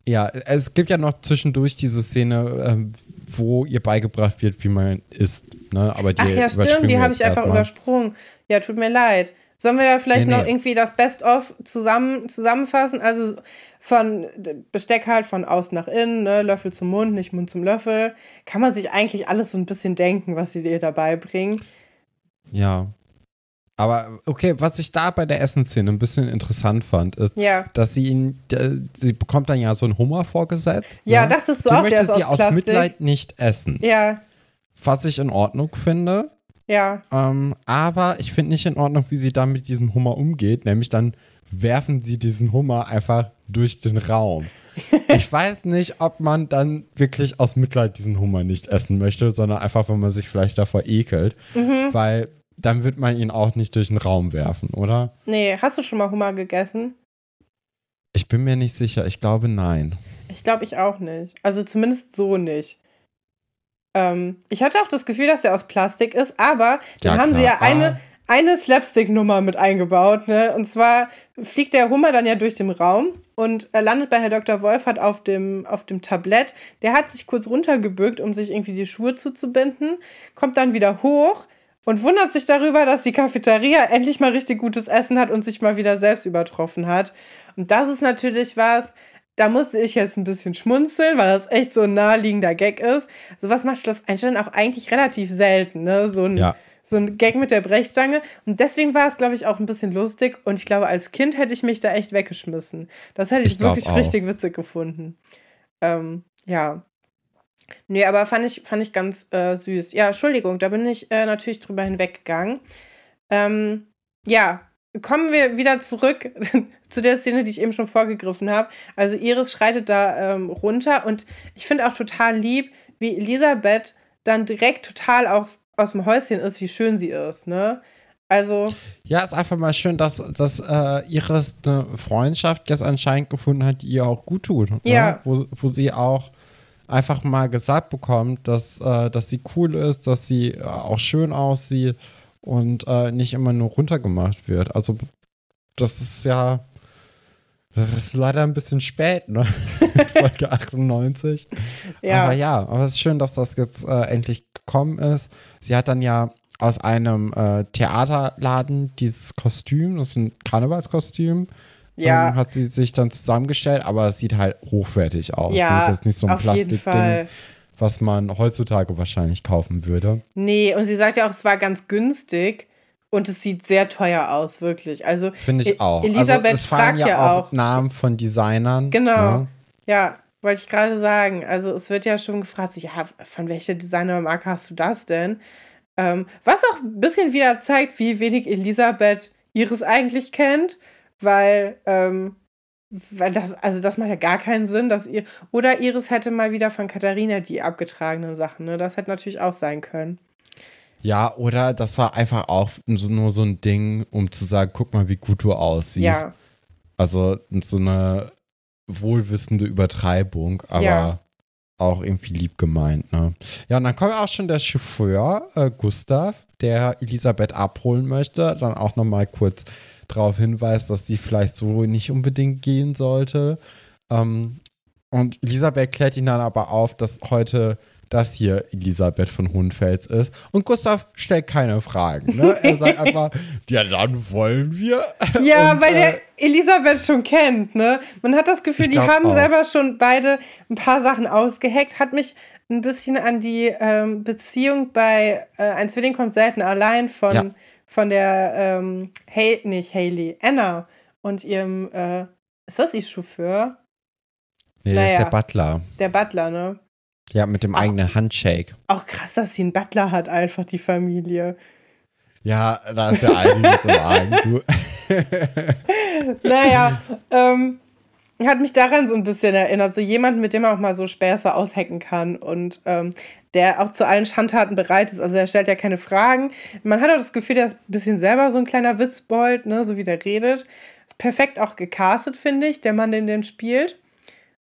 Ja, es gibt ja noch zwischendurch diese Szene, ähm, wo ihr beigebracht wird, wie man isst, ne? Aber die Ach ja, stimmt, die habe ich einfach erstmal. übersprungen. Ja, tut mir leid. Sollen wir da vielleicht Nee, noch nee. irgendwie das Best-of zusammen, zusammenfassen? Also von Besteck halt von außen nach innen, ne? Löffel zum Mund, nicht Mund zum Löffel. Kann man sich eigentlich alles so ein bisschen denken, was sie dir dabei bringen. Ja. Aber okay, was ich da bei der Essensszene ein bisschen interessant fand, ist, Ja. dass sie ihn, sie bekommt dann ja so einen Hummer vorgesetzt. Ja, ne? dachtest du Den auch, der möchte ist sie aus aus? Mitleid nicht essen. Ja, Was ich in Ordnung finde. Ja. Ähm, aber ich finde nicht in Ordnung, wie sie da mit diesem Hummer umgeht. Nämlich dann werfen sie diesen Hummer einfach durch den Raum. (laughs) ich weiß nicht, ob man dann wirklich aus Mitleid diesen Hummer nicht essen möchte, sondern einfach, wenn man sich vielleicht davor ekelt. Mhm. Weil dann wird man ihn auch nicht durch den Raum werfen, oder? Nee, hast du schon mal Hummer gegessen? Ich bin mir nicht sicher. Ich glaube, nein. Ich glaube, ich auch nicht. Also zumindest so nicht. Ähm, ich hatte auch das Gefühl, dass der aus Plastik ist, aber dann Ja, haben sie klar. ja eine, eine Slapstick-Nummer mit eingebaut. Ne? Und zwar fliegt der Hummer dann ja durch den Raum und er landet bei Herr Dr. Wolf, hat auf dem, auf dem Tablett. Der hat sich kurz runtergebückt, um sich irgendwie die Schuhe zuzubinden, kommt dann wieder hoch und wundert sich darüber, dass die Cafeteria endlich mal richtig gutes Essen hat und sich mal wieder selbst übertroffen hat. Und das ist natürlich was, da musste ich jetzt ein bisschen schmunzeln, weil das echt so ein naheliegender Gag ist. Sowas macht Schloss Einstein auch eigentlich relativ selten, ne? So ein, Ja. so ein Gag mit der Brechstange. Und deswegen war es, glaube ich, auch ein bisschen lustig. Und ich glaube, als Kind hätte ich mich da echt weggeschmissen. Das hätte ich, Ich wirklich auch. richtig witzig gefunden. Ähm, ja. Nee, aber fand ich, fand ich ganz äh, süß. Ja, Entschuldigung, da bin ich äh, natürlich drüber hinweggegangen. Ähm, ja, kommen wir wieder zurück (laughs) zu der Szene, die ich eben schon vorgegriffen habe. Also Iris schreitet da ähm, runter und ich finde auch total lieb, wie Elisabeth dann direkt total auch aus dem Häuschen ist, wie schön sie ist, ne? Also, Ja, ist einfach mal schön, dass, dass äh, Iris eine Freundschaft jetzt anscheinend gefunden hat, die ihr auch gut tut. Ne? Ja. Wo, wo sie auch einfach mal gesagt bekommt, dass, äh, dass sie cool ist, dass sie äh, auch schön aussieht und äh, nicht immer nur runtergemacht wird. Also, das ist ja. Das ist leider ein bisschen spät, ne? (laughs) Folge 98. ja. Aber ja, aber es ist schön, dass das jetzt äh, endlich gekommen ist. Sie hat dann ja aus einem äh, Theaterladen dieses Kostüm, das ist ein Karnevalskostüm, ja. ähm, hat sie sich dann zusammengestellt, aber es sieht halt hochwertig aus. Ja, das ist jetzt nicht so ein Plastikding. Was man heutzutage wahrscheinlich kaufen würde. Nee, und sie sagt ja auch, es war ganz günstig und es sieht sehr teuer aus, wirklich. Also, Finde ich E- auch. Elisabeth also es fragt ja, ja auch, auch. Namen von Designern. Genau. Ne? Ja, wollte ich gerade sagen. Also es wird ja schon gefragt, so, ja, von welcher Designermarke hast du das denn? Ähm, was auch ein bisschen wieder zeigt, wie wenig Elisabeth Iris eigentlich kennt, weil, ähm, weil das, also das macht ja gar keinen Sinn, dass ihr, oder Iris hätte mal wieder von Katharina die abgetragenen Sachen, ne? Das hätte natürlich auch sein können. Ja, oder das war einfach auch so, nur so ein Ding, um zu sagen, guck mal, wie gut du aussiehst. Ja. Also so eine wohlwissende Übertreibung, aber ja. auch irgendwie lieb gemeint, ne? Ja, und dann kommt auch schon der Chauffeur, äh, Gustav, der Elisabeth abholen möchte, dann auch nochmal kurz darauf hinweist, dass die vielleicht so nicht unbedingt gehen sollte. Ähm, und Elisabeth klärt ihn dann aber auf, dass heute das hier Elisabeth von Hundfels ist. Und Gustav stellt keine Fragen. Ne? Er (laughs) sagt einfach, ja, dann wollen wir. Ja, und, weil äh, der Elisabeth schon kennt. Ne? Man hat das Gefühl, die haben auch. selber schon beide ein paar Sachen ausgeheckt. Hat mich ein bisschen an die ähm, Beziehung bei äh, Ein Zwilling kommt selten allein von, ja. Von der, ähm, hey, nicht Haley, Anna und ihrem, äh, ist das ihr Chauffeur? Nee, naja, das ist der Butler. Der Butler, ne? Ja, mit dem auch, eigenen Handshake. Auch krass, dass sie einen Butler hat, einfach die Familie. Ja, da ist ja einiges im Argen, du. (laughs) naja, ähm, hat mich daran so ein bisschen erinnert. So jemand, mit dem man auch mal so Späße aushacken kann und ähm, der auch zu allen Schandtaten bereit ist. Also er stellt ja keine Fragen. Man hat auch das Gefühl, der ist ein bisschen selber so ein kleiner Witzbold, ne, so wie der redet. Ist perfekt auch gecastet, finde ich, der Mann, den den spielt.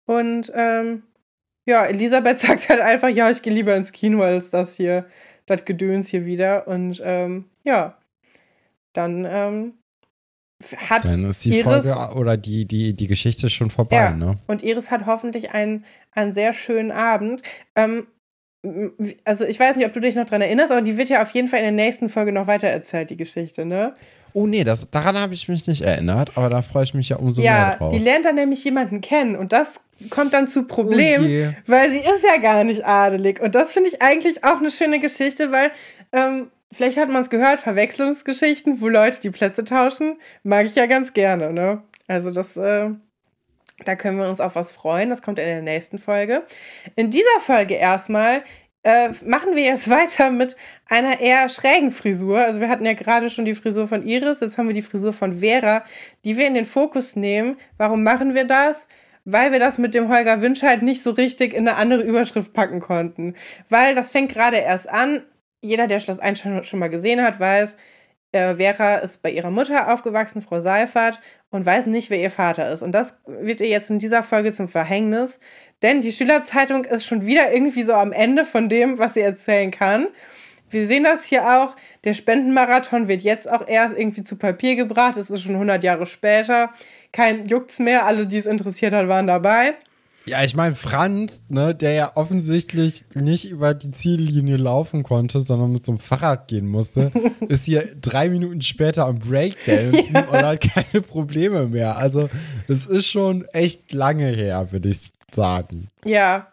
Und ähm, ja, Elisabeth (laughs) sagt halt einfach, ja, ich gehe lieber ins Kino als das hier, das Gedöns hier wieder. Und ähm, ja, dann ähm, hat Dann ist die Iris, Folge oder die, die, die Geschichte schon vorbei, ja, ne? Und Iris hat hoffentlich einen, einen sehr schönen Abend. Ähm, also ich weiß nicht, ob du dich noch dran erinnerst, aber die wird ja auf jeden Fall in der nächsten Folge noch weiter erzählt, die Geschichte, ne? Oh nee, das, daran habe ich mich nicht erinnert, aber da freue ich mich ja umso ja, mehr drauf. Ja, die lernt dann nämlich jemanden kennen und das kommt dann zu Problemen, oh weil sie ist ja gar nicht adelig. Und das finde ich eigentlich auch eine schöne Geschichte, weil ähm, vielleicht hat man es gehört, Verwechslungsgeschichten, wo Leute die Plätze tauschen, mag ich ja ganz gerne. Ne? Also das, äh, da können wir uns auf was freuen. Das kommt in der nächsten Folge. In dieser Folge erstmal äh, machen wir jetzt (laughs) weiter mit einer eher schrägen Frisur. Also wir hatten ja gerade schon die Frisur von Iris, jetzt haben wir die Frisur von Vera, die wir in den Fokus nehmen. Warum machen wir das? weil wir das mit dem Holger Winscheid nicht so richtig in eine andere Überschrift packen konnten. Weil das fängt gerade erst an. Jeder, der das ein schon mal gesehen hat, weiß, äh, Vera ist bei ihrer Mutter aufgewachsen, Frau Seifert, und weiß nicht, wer ihr Vater ist. Und das wird ihr jetzt in dieser Folge zum Verhängnis, denn die Schülerzeitung ist schon wieder irgendwie so am Ende von dem, was sie erzählen kann. Wir sehen das hier auch. Der Spendenmarathon wird jetzt auch erst irgendwie zu Papier gebracht. Es ist schon 100 Jahre später. Kein Juckt's mehr. Alle, die es interessiert hat, waren dabei. Ja, ich meine, Franz, ne, der ja offensichtlich nicht über die Ziellinie laufen konnte, sondern mit so einem Fahrrad gehen musste, (laughs) ist hier drei Minuten später am Breakdancen (laughs) ja. und hat keine Probleme mehr. Also, es ist schon echt lange her, würde ich sagen. Ja,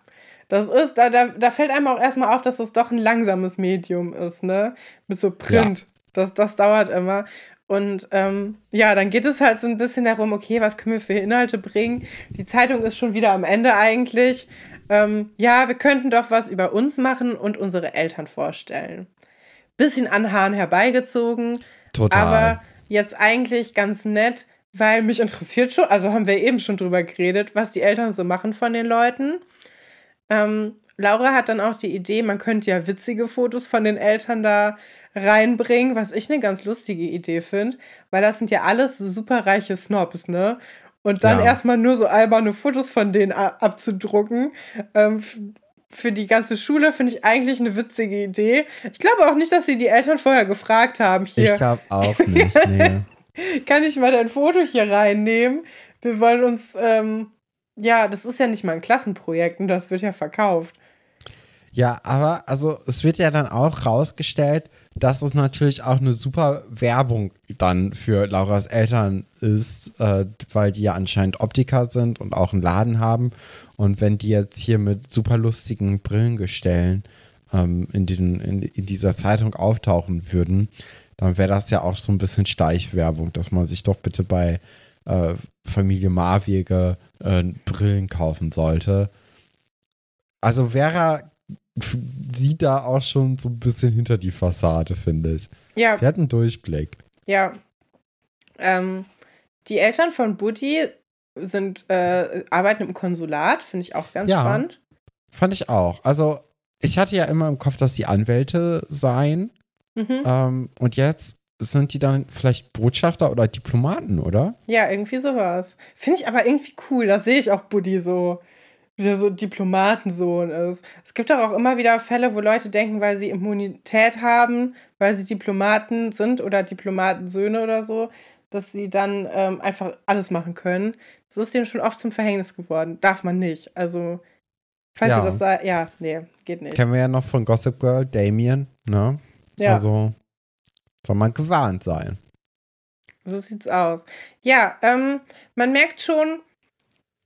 das ist, da, da, da fällt einem auch erstmal auf, dass das doch ein langsames Medium ist, ne? Mit so Print. Ja. Das, das dauert immer. Und ähm, ja, dann geht es halt so ein bisschen darum, okay, was können wir für Inhalte bringen? Die Zeitung ist schon wieder am Ende eigentlich. Ähm, ja, wir könnten doch was über uns machen und unsere Eltern vorstellen. Bisschen an Haaren herbeigezogen. Total. Aber jetzt eigentlich ganz nett, weil mich interessiert schon, also haben wir eben schon drüber geredet, was die Eltern so machen von den Leuten. Ähm, Laura hat dann auch die Idee, man könnte ja witzige Fotos von den Eltern da reinbringen, was ich eine ganz lustige Idee finde, weil das sind ja alles so superreiche Snobs, ne? Und dann ja. erstmal nur so alberne Fotos von denen abzudrucken. Ähm, für die ganze Schule finde ich eigentlich eine witzige Idee. Ich glaube auch nicht, dass sie die Eltern vorher gefragt haben. Hier. Ich glaube auch nicht, nee. (laughs) Kann ich mal dein Foto hier reinnehmen? Wir wollen uns ähm, ja, das ist ja nicht mal ein Klassenprojekt und das wird ja verkauft. Ja, aber also es wird ja dann auch rausgestellt, dass es natürlich auch eine super Werbung dann für Lauras Eltern ist, äh, weil die ja anscheinend Optiker sind und auch einen Laden haben. Und wenn die jetzt hier mit super lustigen Brillengestellen ähm, in, den, in, in dieser Zeitung auftauchen würden, dann wäre das ja auch so ein bisschen Steichwerbung, dass man sich doch bitte bei äh, Familie Marwege äh, Brillen kaufen sollte. Also Vera sieht da auch schon so ein bisschen hinter die Fassade, finde ich. Ja. Sie hat einen Durchblick. Ja. Ähm, die Eltern von Buddy sind, äh, arbeiten im Konsulat, finde ich auch ganz Ja. spannend. Fand ich auch. Also, ich hatte ja immer im Kopf, dass die Anwälte seien. Mhm. Ähm, und jetzt sind die dann vielleicht Botschafter oder Diplomaten, oder? Ja, irgendwie sowas. Finde ich aber irgendwie cool. Da sehe ich auch Buddy so, wie der so Diplomatensohn ist. Es gibt doch auch immer wieder Fälle, wo Leute denken, weil sie Immunität haben, weil sie Diplomaten sind oder Diplomatensöhne oder so, dass sie dann ähm, einfach alles machen können. Das ist denen schon oft zum Verhängnis geworden. Darf man nicht. Also, falls Ja. ihr das sagt, ja, nee, geht nicht. Kennen wir ja noch von Gossip Girl, Damien, ne? Ja. Also soll man gewarnt sein. So sieht's aus. Ja, ähm, man merkt schon,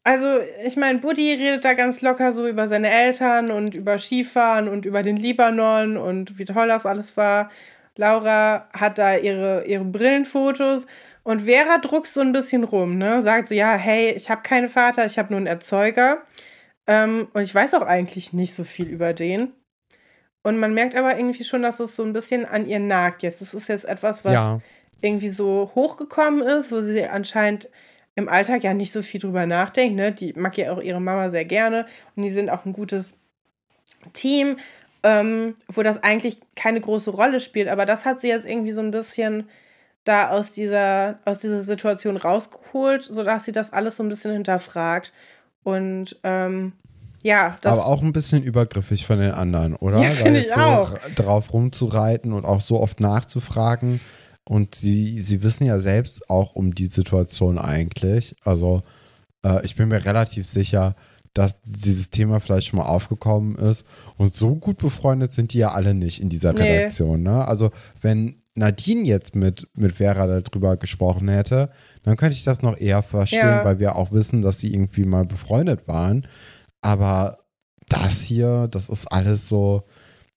also ich meine, Buddy redet da ganz locker so über seine Eltern und über Skifahren und über den Libanon und wie toll das alles war. Laura hat da ihre, ihre Brillenfotos und Vera druckt so ein bisschen rum, ne? Sagt so, ja, hey, ich habe keinen Vater, ich habe nur einen Erzeuger. Ähm, und ich weiß auch eigentlich nicht so viel über den. Und man merkt aber irgendwie schon, dass es so ein bisschen an ihr nagt jetzt. Das ist jetzt etwas, was ja, irgendwie so hochgekommen ist, wo sie anscheinend im Alltag ja nicht so viel drüber nachdenkt. Ne? Die mag ja auch ihre Mama sehr gerne und die sind auch ein gutes Team, ähm, wo das eigentlich keine große Rolle spielt. Aber das hat sie jetzt irgendwie so ein bisschen da aus dieser, aus dieser Situation rausgeholt, sodass sie das alles so ein bisschen hinterfragt. Und ähm, ja, das aber auch ein bisschen übergriffig von den anderen, oder? Ja, Da finde jetzt ich so auch. drauf rumzureiten und auch so oft nachzufragen. Und sie, sie wissen ja selbst auch um die Situation eigentlich. Also äh, ich bin mir relativ sicher, dass dieses Thema vielleicht schon mal aufgekommen ist. Und so gut befreundet sind die ja alle nicht in dieser Nee. Redaktion. Ne? Also wenn Nadine jetzt mit, mit Vera darüber gesprochen hätte, dann könnte ich das noch eher verstehen, Ja. weil wir auch wissen, dass sie irgendwie mal befreundet waren. Aber das hier, das ist alles so,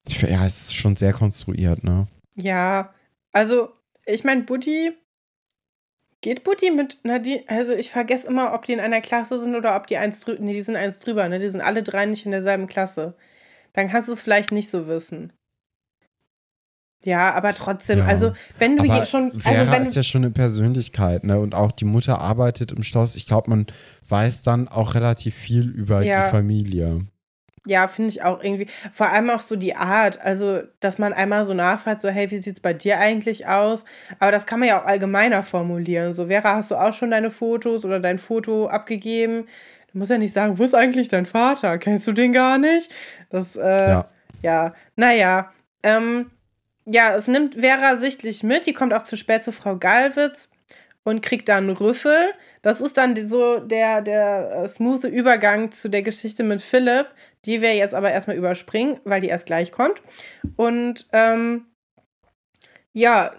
ja, es ist schon sehr konstruiert, ne? Ja, also ich meine, Buddy. Geht Buddy mit Nadine? Also ich vergesse immer, ob die in einer Klasse sind oder ob die eins drüber. Nee, die sind eins drüber, ne? Die sind alle drei nicht in derselben Klasse. Dann kannst du es vielleicht nicht so wissen. Ja, aber trotzdem, Ja. also wenn du Aber hier schon. Vera Also wenn ist ja schon eine Persönlichkeit, ne? Und auch die Mutter arbeitet im Schloss. Ich glaube, man weiß dann auch relativ viel über Ja. die Familie. Ja, finde ich auch irgendwie. Vor allem auch so die Art, also, dass man einmal so nachfragt, so, hey, wie sieht's bei dir eigentlich aus? Aber das kann man ja auch allgemeiner formulieren. So, Vera, hast du auch schon deine Fotos oder dein Foto abgegeben? Du musst ja nicht sagen, wo ist eigentlich dein Vater? Kennst du den gar nicht? Das, äh, Ja. ja, naja. Ähm, ja, es nimmt Vera sichtlich mit. Die kommt auch zu spät zu Frau Gallwitz und kriegt dann Rüffel. Das ist dann so der, der äh, smooth Übergang zu der Geschichte mit Philipp, die wir jetzt aber erstmal überspringen, weil die erst gleich kommt. Und ähm, ja,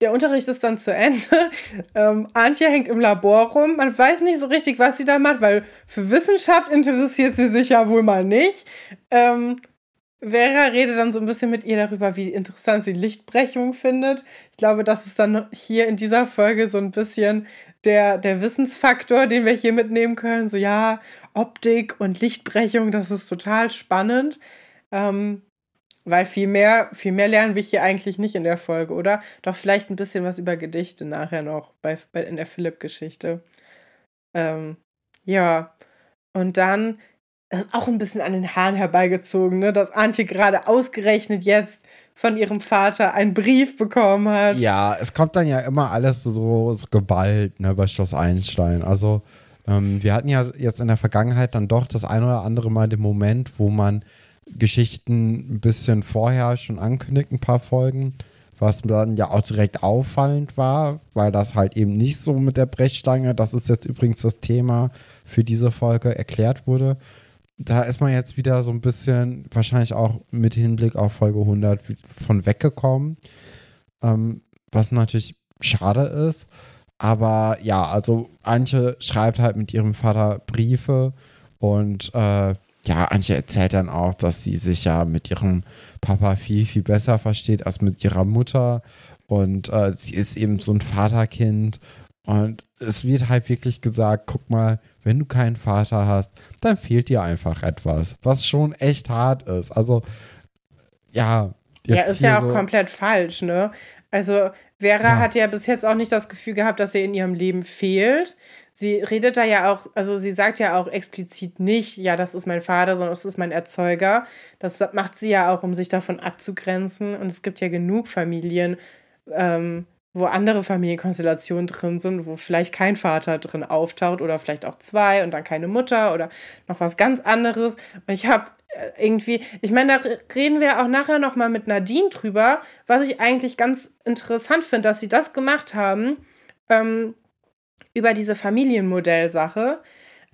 der Unterricht ist dann zu Ende. (laughs) Ähm, Antje hängt im Labor rum. Man weiß nicht so richtig, was sie da macht, weil für Wissenschaft interessiert sie sich ja wohl mal nicht. Ähm, Vera redet dann so ein bisschen mit ihr darüber, wie interessant sie Lichtbrechung findet. Ich glaube, das ist dann hier in dieser Folge so ein bisschen der, der Wissensfaktor, den wir hier mitnehmen können. So, ja, Optik und Lichtbrechung, das ist total spannend. Ähm, weil viel mehr, viel mehr lernen wir hier eigentlich nicht in der Folge, oder? Doch vielleicht ein bisschen was über Gedichte nachher noch bei, bei, in der Philipp-Geschichte. Ähm, ja. Und dann das ist auch ein bisschen an den Haaren herbeigezogen, ne? dass Antje gerade ausgerechnet jetzt von ihrem Vater einen Brief bekommen hat. Ja, es kommt dann ja immer alles so, so geballt, ne, bei Schloss Einstein. Also, ähm, wir hatten ja jetzt in der Vergangenheit dann doch das ein oder andere Mal den Moment, wo man Geschichten ein bisschen vorher schon ankündigt, ein paar Folgen, was dann ja auch direkt auffallend war, weil das halt eben nicht so mit der Brechstange, das ist jetzt übrigens das Thema für diese Folge, erklärt wurde. Da ist man jetzt wieder so ein bisschen, wahrscheinlich auch mit Hinblick auf Folge 100 von weggekommen, ähm, was natürlich schade ist. Aber ja, also Antje schreibt halt mit ihrem Vater Briefe und äh, ja, Antje erzählt dann auch, dass sie sich ja mit ihrem Papa viel, viel besser versteht als mit ihrer Mutter. Und äh, sie ist eben so ein Vaterkind Und es wird halt wirklich gesagt, guck mal, wenn du keinen Vater hast, dann fehlt dir einfach etwas, was schon echt hart ist. Also, ja. Ja, ist ja auch so komplett falsch, ne? Also, Vera ja. hat ja bis jetzt auch nicht das Gefühl gehabt, dass er in ihrem Leben fehlt. Sie redet da ja auch, also sie sagt ja auch explizit nicht, ja, das ist mein Vater, sondern das ist mein Erzeuger. Das macht sie ja auch, um sich davon abzugrenzen. Und es gibt ja genug Familien, ähm, wo andere Familienkonstellationen drin sind, wo vielleicht kein Vater drin auftaucht oder vielleicht auch zwei und dann keine Mutter oder noch was ganz anderes. Und ich habe äh, irgendwie, ich meine, da reden wir auch nachher nochmal mit Nadine drüber, was ich eigentlich ganz interessant finde, dass sie das gemacht haben, ähm, über diese Familienmodellsache.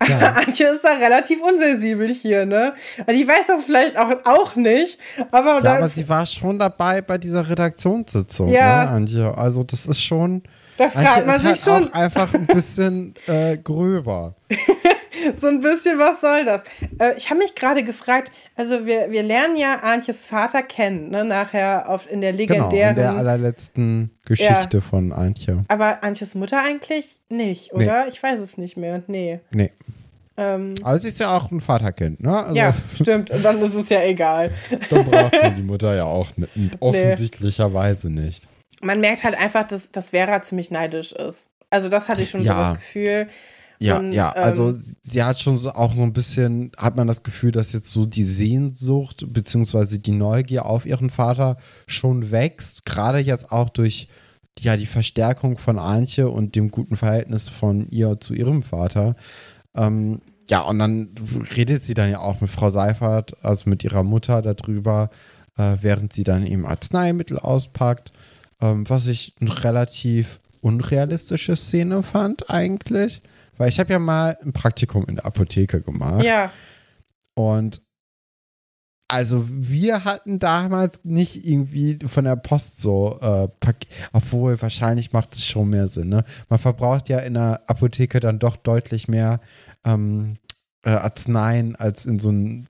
Ja. (laughs) Antje ist da relativ unsensibel hier, ne? Also ich weiß das vielleicht auch, auch nicht, aber. Ja, aber sie war schon dabei bei dieser Redaktionssitzung, ja. ne, Antje? Also das ist schon. Da fragt Antje man sich halt schon. Auch einfach ein bisschen (laughs) äh, gröber. (laughs) so ein bisschen, was soll das? Äh, ich habe mich gerade gefragt, also wir, wir lernen ja Antjes Vater kennen, ne, nachher auf, in der legendären... Genau, in der allerletzten Geschichte ja. von Antje. Aber Antjes Mutter eigentlich nicht, oder? Nee. Ich weiß es nicht mehr, nee. Nee. Ähm, Aber sie ist ja auch ein Vaterkind, ne? Also, ja, (laughs) stimmt. Und dann ist es ja egal. dann braucht man die Mutter ja auch offensichtlicherweise nicht. Man merkt halt einfach, dass, dass Vera ziemlich neidisch ist. Also das hatte ich schon ja. so das Gefühl. Ja, und, ja, also ähm, sie hat schon so auch so ein bisschen, hat man das Gefühl, dass jetzt so die Sehnsucht beziehungsweise die Neugier auf ihren Vater schon wächst, gerade jetzt auch durch ja die Verstärkung von Antje und dem guten Verhältnis von ihr zu ihrem Vater. Ähm, ja, und dann redet sie dann ja auch mit Frau Seifert, also mit ihrer Mutter darüber, äh, während sie dann eben Arzneimittel auspackt, ähm, was ich eine relativ unrealistische Szene fand eigentlich. Weil ich habe ja mal ein Praktikum in der Apotheke gemacht. Ja. Und also wir hatten damals nicht irgendwie von der Post so äh, obwohl wahrscheinlich macht es schon mehr Sinn. Ne? Man verbraucht ja in der Apotheke dann doch deutlich mehr ähm, äh, Arzneien als in so einem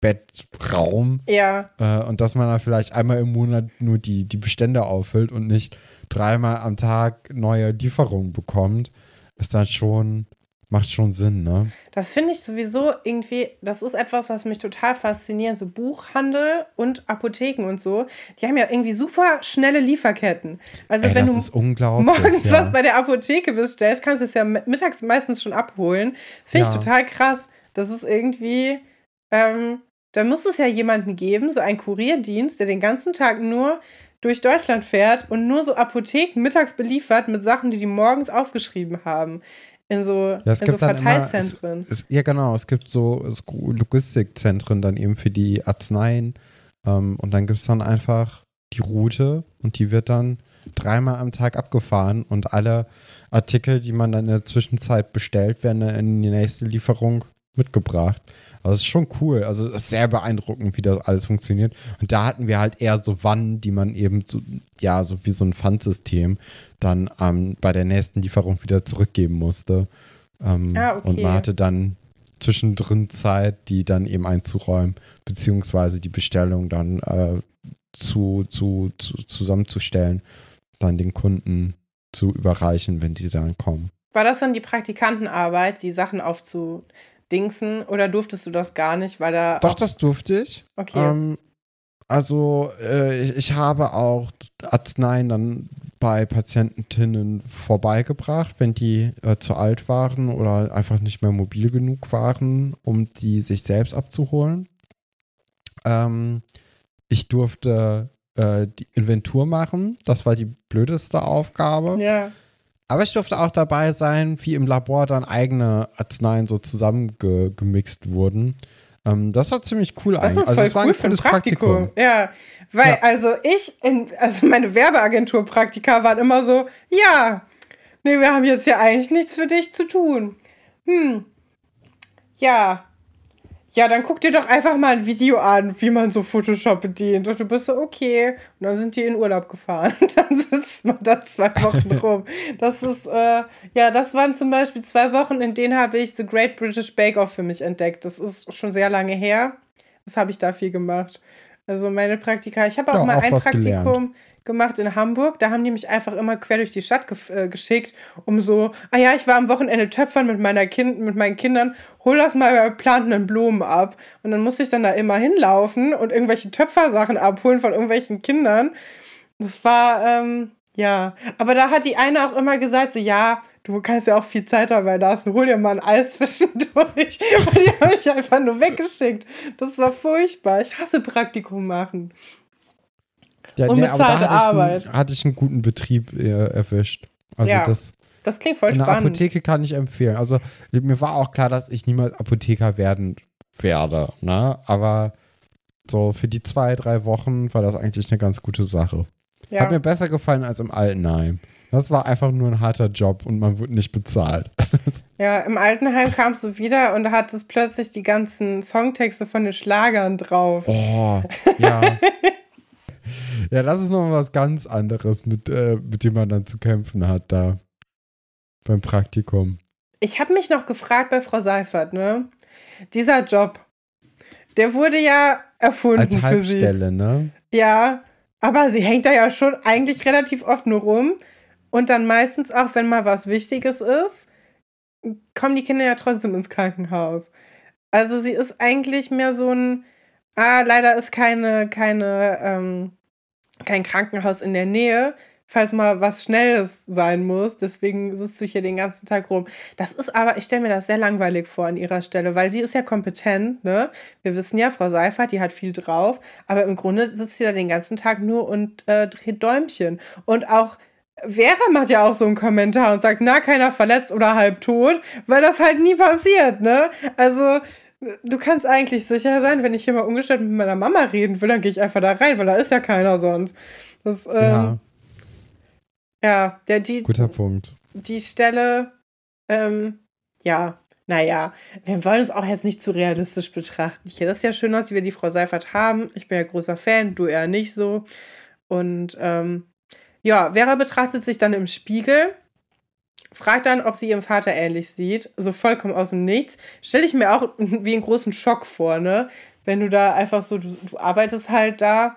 Internatskrankenbettraum. Ja. Äh, und dass man da vielleicht einmal im Monat nur die, die Bestände auffüllt und nicht dreimal am Tag neue Lieferungen bekommt, ist dann schon, macht schon Sinn, ne? Das finde ich sowieso irgendwie, das ist etwas, was mich total fasziniert. So Buchhandel und Apotheken und so, die haben ja irgendwie super schnelle Lieferketten. Also Ey, wenn du morgens ja. was bei der Apotheke bestellst, kannst du es ja mittags meistens schon abholen. Finde ich ja. total krass. Das ist irgendwie, ähm, da muss es ja jemanden geben, so einen Kurierdienst, der den ganzen Tag nur durch Deutschland fährt und nur so Apotheken mittags beliefert mit Sachen, die die morgens aufgeschrieben haben. In so, ja, in so Verteilzentren. Immer, es, es, ja, genau. Es gibt so, so Logistikzentren dann eben für die Arzneien. Ähm, und dann gibt es dann einfach die Route und die wird dann dreimal am Tag abgefahren und alle Artikel, die man dann in der Zwischenzeit bestellt, werden dann in die nächste Lieferung mitgebracht. Also es ist schon cool. Also es ist sehr beeindruckend, wie das alles funktioniert. Und da hatten wir halt eher so Wannen, die man eben so, ja, so wie so ein Pfandsystem dann ähm, bei der nächsten Lieferung wieder zurückgeben musste. Ähm, ah, okay. Und man hatte dann zwischendrin Zeit, die dann eben einzuräumen, beziehungsweise die Bestellung dann äh, zu, zu, zu, zusammenzustellen, dann den Kunden zu überreichen, wenn die dann kommen. War das dann die Praktikantenarbeit, die Sachen aufzu Dingsen oder durftest du das gar nicht, weil da. Doch, das durfte ich. Okay. Ähm, also, äh, ich, ich, habe auch Arzneien dann bei Patientinnen vorbeigebracht, wenn die äh, zu alt waren oder einfach nicht mehr mobil genug waren, um die sich selbst abzuholen. Ähm, ich durfte äh, die Inventur machen. Das war die blödeste Aufgabe. Ja. Aber ich durfte auch dabei sein, wie im Labor dann eigene Arzneien so zusammengemixt wurden. Ähm, das war ziemlich cool das eigentlich. Ist voll also, cool war ein für ein Praktikum. Praktikum. Ja, weil ja. also ich, in, also meine Werbeagentur-Praktika waren immer so, ja, nee, wir haben jetzt ja eigentlich nichts für dich zu tun. Hm, ja, ja, dann guck dir doch einfach mal ein Video an, wie man so Photoshop bedient. Und du bist so, okay. Und dann sind die in Urlaub gefahren. (laughs) dann sitzt man da zwei Wochen (laughs) rum. Das ist, äh, ja, das waren zum Beispiel zwei Wochen, in denen habe ich The Great British Bake Off für mich entdeckt. Das ist schon sehr lange her. Das habe ich da viel gemacht. Also meine Praktika, ich habe auch Ja, mal auch ein Praktikum gelernt. Gemacht in Hamburg. Da haben die mich einfach immer quer durch die Stadt gef- äh, geschickt, um so, ah ja, ich war am Wochenende töpfern mit meiner kind, mit meinen Kindern, hol das mal bei plantenden Blumen ab. Und dann musste ich dann da immer hinlaufen und irgendwelche Töpfersachen abholen von irgendwelchen Kindern. Das war, ähm, ja. Aber da hat die eine auch immer gesagt, so, ja, du kannst ja auch viel Zeit dabei lassen, hol dir mal ein Eis (laughs) zwischendurch. Und die habe ich einfach nur weggeschickt. Das war furchtbar. Ich hasse Praktikum machen. Ja, Unbezahlte ich, Arbeit. einen, hatte ich einen guten Betrieb äh, erwischt. Also Ja, das Das klingt voll in der spannend. Apotheke kann ich empfehlen. Also mir war auch klar, dass ich niemals Apotheker werden werde. Ne? Aber so für die zwei, drei Wochen war das eigentlich eine ganz gute Sache. ja. Hat mir besser gefallen als im Altenheim. Das war einfach nur ein harter Job und man wurde nicht bezahlt. (laughs) ja, im Altenheim kamst du wieder und hattest plötzlich die ganzen Songtexte von den Schlagern drauf. Oh, ja. (laughs) (laughs) ja, das ist noch was ganz anderes, mit, äh, mit dem man dann zu kämpfen hat da beim Praktikum. Ich habe mich noch gefragt bei Frau Seifert, ne? Dieser Job, der wurde ja erfunden Als für sie. Halbstelle, ne? Ja, aber sie hängt da ja schon eigentlich relativ oft nur rum. Und dann meistens auch, wenn mal was Wichtiges ist, kommen die Kinder ja trotzdem ins Krankenhaus. Also sie ist eigentlich mehr so ein, ah, leider ist keine, keine, ähm, kein Krankenhaus in der Nähe, falls mal was Schnelles sein muss. Deswegen sitzt du hier den ganzen Tag rum. Das ist aber, ich stelle mir das sehr langweilig vor an ihrer Stelle, weil sie ist ja kompetent, ne? Wir wissen ja, Frau Seifert, die hat viel drauf, aber im Grunde sitzt sie da den ganzen Tag nur und äh, dreht Däumchen. Und auch Vera macht ja auch so einen Kommentar und sagt, na, keiner verletzt oder halb tot, weil das halt nie passiert, ne? Also, du kannst eigentlich sicher sein, wenn ich hier mal ungestört mit meiner Mama reden will, dann gehe ich einfach da rein, weil da ist ja keiner sonst. Das, ähm, ja, ja, der, die, guter Punkt. die Stelle, ähm, ja, naja, wir wollen es auch jetzt nicht zu realistisch betrachten. Hier, das ist ja schön aus, wie wir die Frau Seifert haben. Ich bin ja großer Fan, du eher nicht so. Und ähm, ja, Vera betrachtet sich dann im Spiegel, fragt dann, ob sie ihrem Vater ähnlich sieht. So vollkommen aus dem Nichts. Stelle ich mir auch (laughs) wie einen großen Schock vor, ne? Wenn du da einfach so, du, du arbeitest halt da,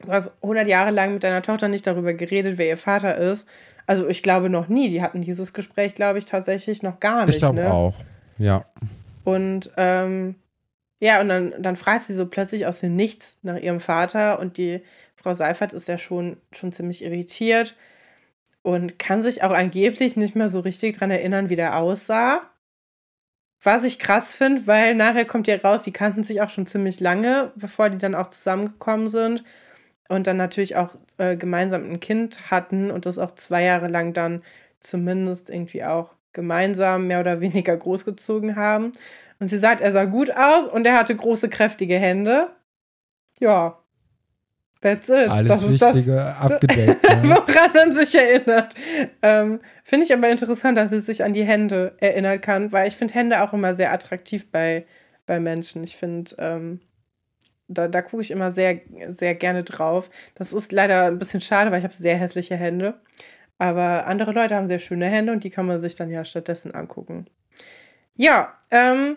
du hast 100 Jahre lang mit deiner Tochter nicht darüber geredet, wer ihr Vater ist. Also ich glaube noch nie. Die hatten dieses Gespräch, glaube ich, tatsächlich noch gar nicht. Ich glaube ne? auch. Ja. Und ähm, ja, und dann, dann fragt sie so plötzlich aus dem Nichts nach ihrem Vater und die Frau Seifert ist ja schon, schon ziemlich irritiert und kann sich auch angeblich nicht mehr so richtig dran erinnern, wie der aussah. Was ich krass finde, weil nachher kommt ja raus, die kannten sich auch schon ziemlich lange, bevor die dann auch zusammengekommen sind und dann natürlich auch äh, gemeinsam ein Kind hatten und das auch zwei Jahre lang dann zumindest irgendwie auch gemeinsam mehr oder weniger großgezogen haben. Und sie sagt, er sah gut aus und er hatte große, kräftige Hände. Ja, that's it. Alles das Wichtige abgedeckt. (laughs) Ne? woran man sich erinnert. Ähm, finde ich aber interessant, dass sie sich an die Hände erinnern kann, weil ich finde Hände auch immer sehr attraktiv bei, bei Menschen. Ich finde, ähm, da, da gucke ich immer sehr, sehr gerne drauf. Das ist leider ein bisschen schade, weil ich habe sehr hässliche Hände. Aber andere Leute haben sehr schöne Hände und die kann man sich dann ja stattdessen angucken. Ja, ähm,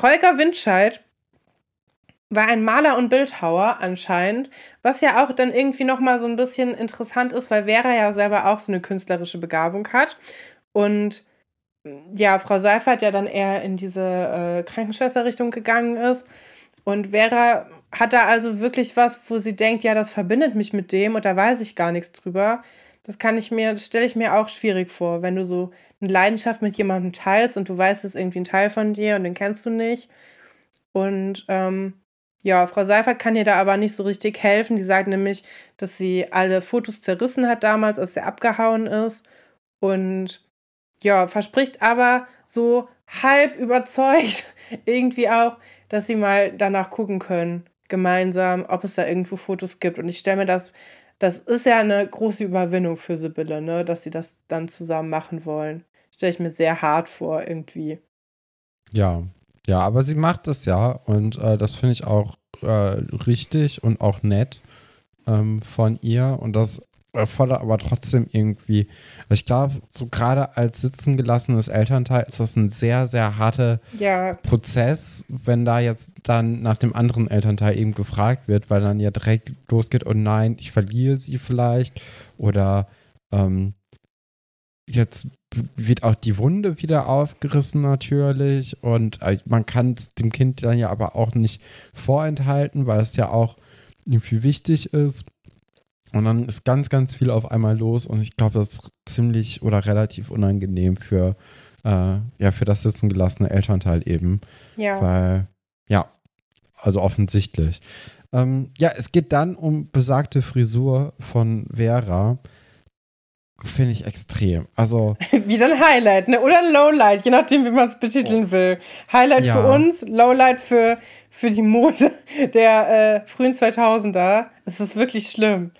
Holger Windscheid war ein Maler und Bildhauer anscheinend, was ja auch dann irgendwie nochmal so ein bisschen interessant ist, weil Vera ja selber auch so eine künstlerische Begabung hat. Und ja, Frau Seifert ja dann eher in diese äh, Krankenschwesterrichtung gegangen ist. Und Vera hat da also wirklich was, wo sie denkt, ja, das verbindet mich mit dem und da weiß ich gar nichts drüber. Das kann ich mir, stelle ich mir auch schwierig vor, wenn du so eine Leidenschaft mit jemandem teilst und du weißt, es ist irgendwie ein Teil von dir und den kennst du nicht. Und ähm, ja, Frau Seifert kann ihr da aber nicht so richtig helfen. Die sagt nämlich, dass sie alle Fotos zerrissen hat damals, als er abgehauen ist. Und ja, verspricht aber so halb überzeugt (laughs) irgendwie auch, dass sie mal danach gucken können, gemeinsam, ob es da irgendwo Fotos gibt. Und ich stelle mir das, das ist ja eine große Überwindung für Sibylle, ne, dass sie das dann zusammen machen wollen. Stelle ich mir sehr hart vor, irgendwie. Ja, ja, aber sie macht das ja und äh, das finde ich auch äh, richtig und auch nett ähm, von ihr und das erfordert aber trotzdem irgendwie, ich glaube, so gerade als sitzen gelassenes Elternteil ist das ein sehr, sehr harter Ja, Prozess, wenn da jetzt dann nach dem anderen Elternteil eben gefragt wird, weil dann ja direkt losgeht, oh nein, ich verliere sie vielleicht oder ähm, jetzt wird auch die Wunde wieder aufgerissen natürlich und äh, man kann es dem Kind dann ja aber auch nicht vorenthalten, weil es ja auch irgendwie wichtig ist. Und dann ist ganz, ganz viel auf einmal los und ich glaube, das ist ziemlich oder relativ unangenehm für, äh, ja, für das sitzen gelassene Elternteil eben. ja. Weil, ja, also offensichtlich. Ähm, ja, es geht dann um besagte Frisur von Vera. Finde ich extrem. Also, (laughs) Wieder ein Highlight, ne? Oder ein Lowlight, je nachdem, wie man es betiteln will. Highlight Ja. für uns, Lowlight für, für die Mode (laughs) der äh, frühen 2000er. Es ist wirklich schlimm.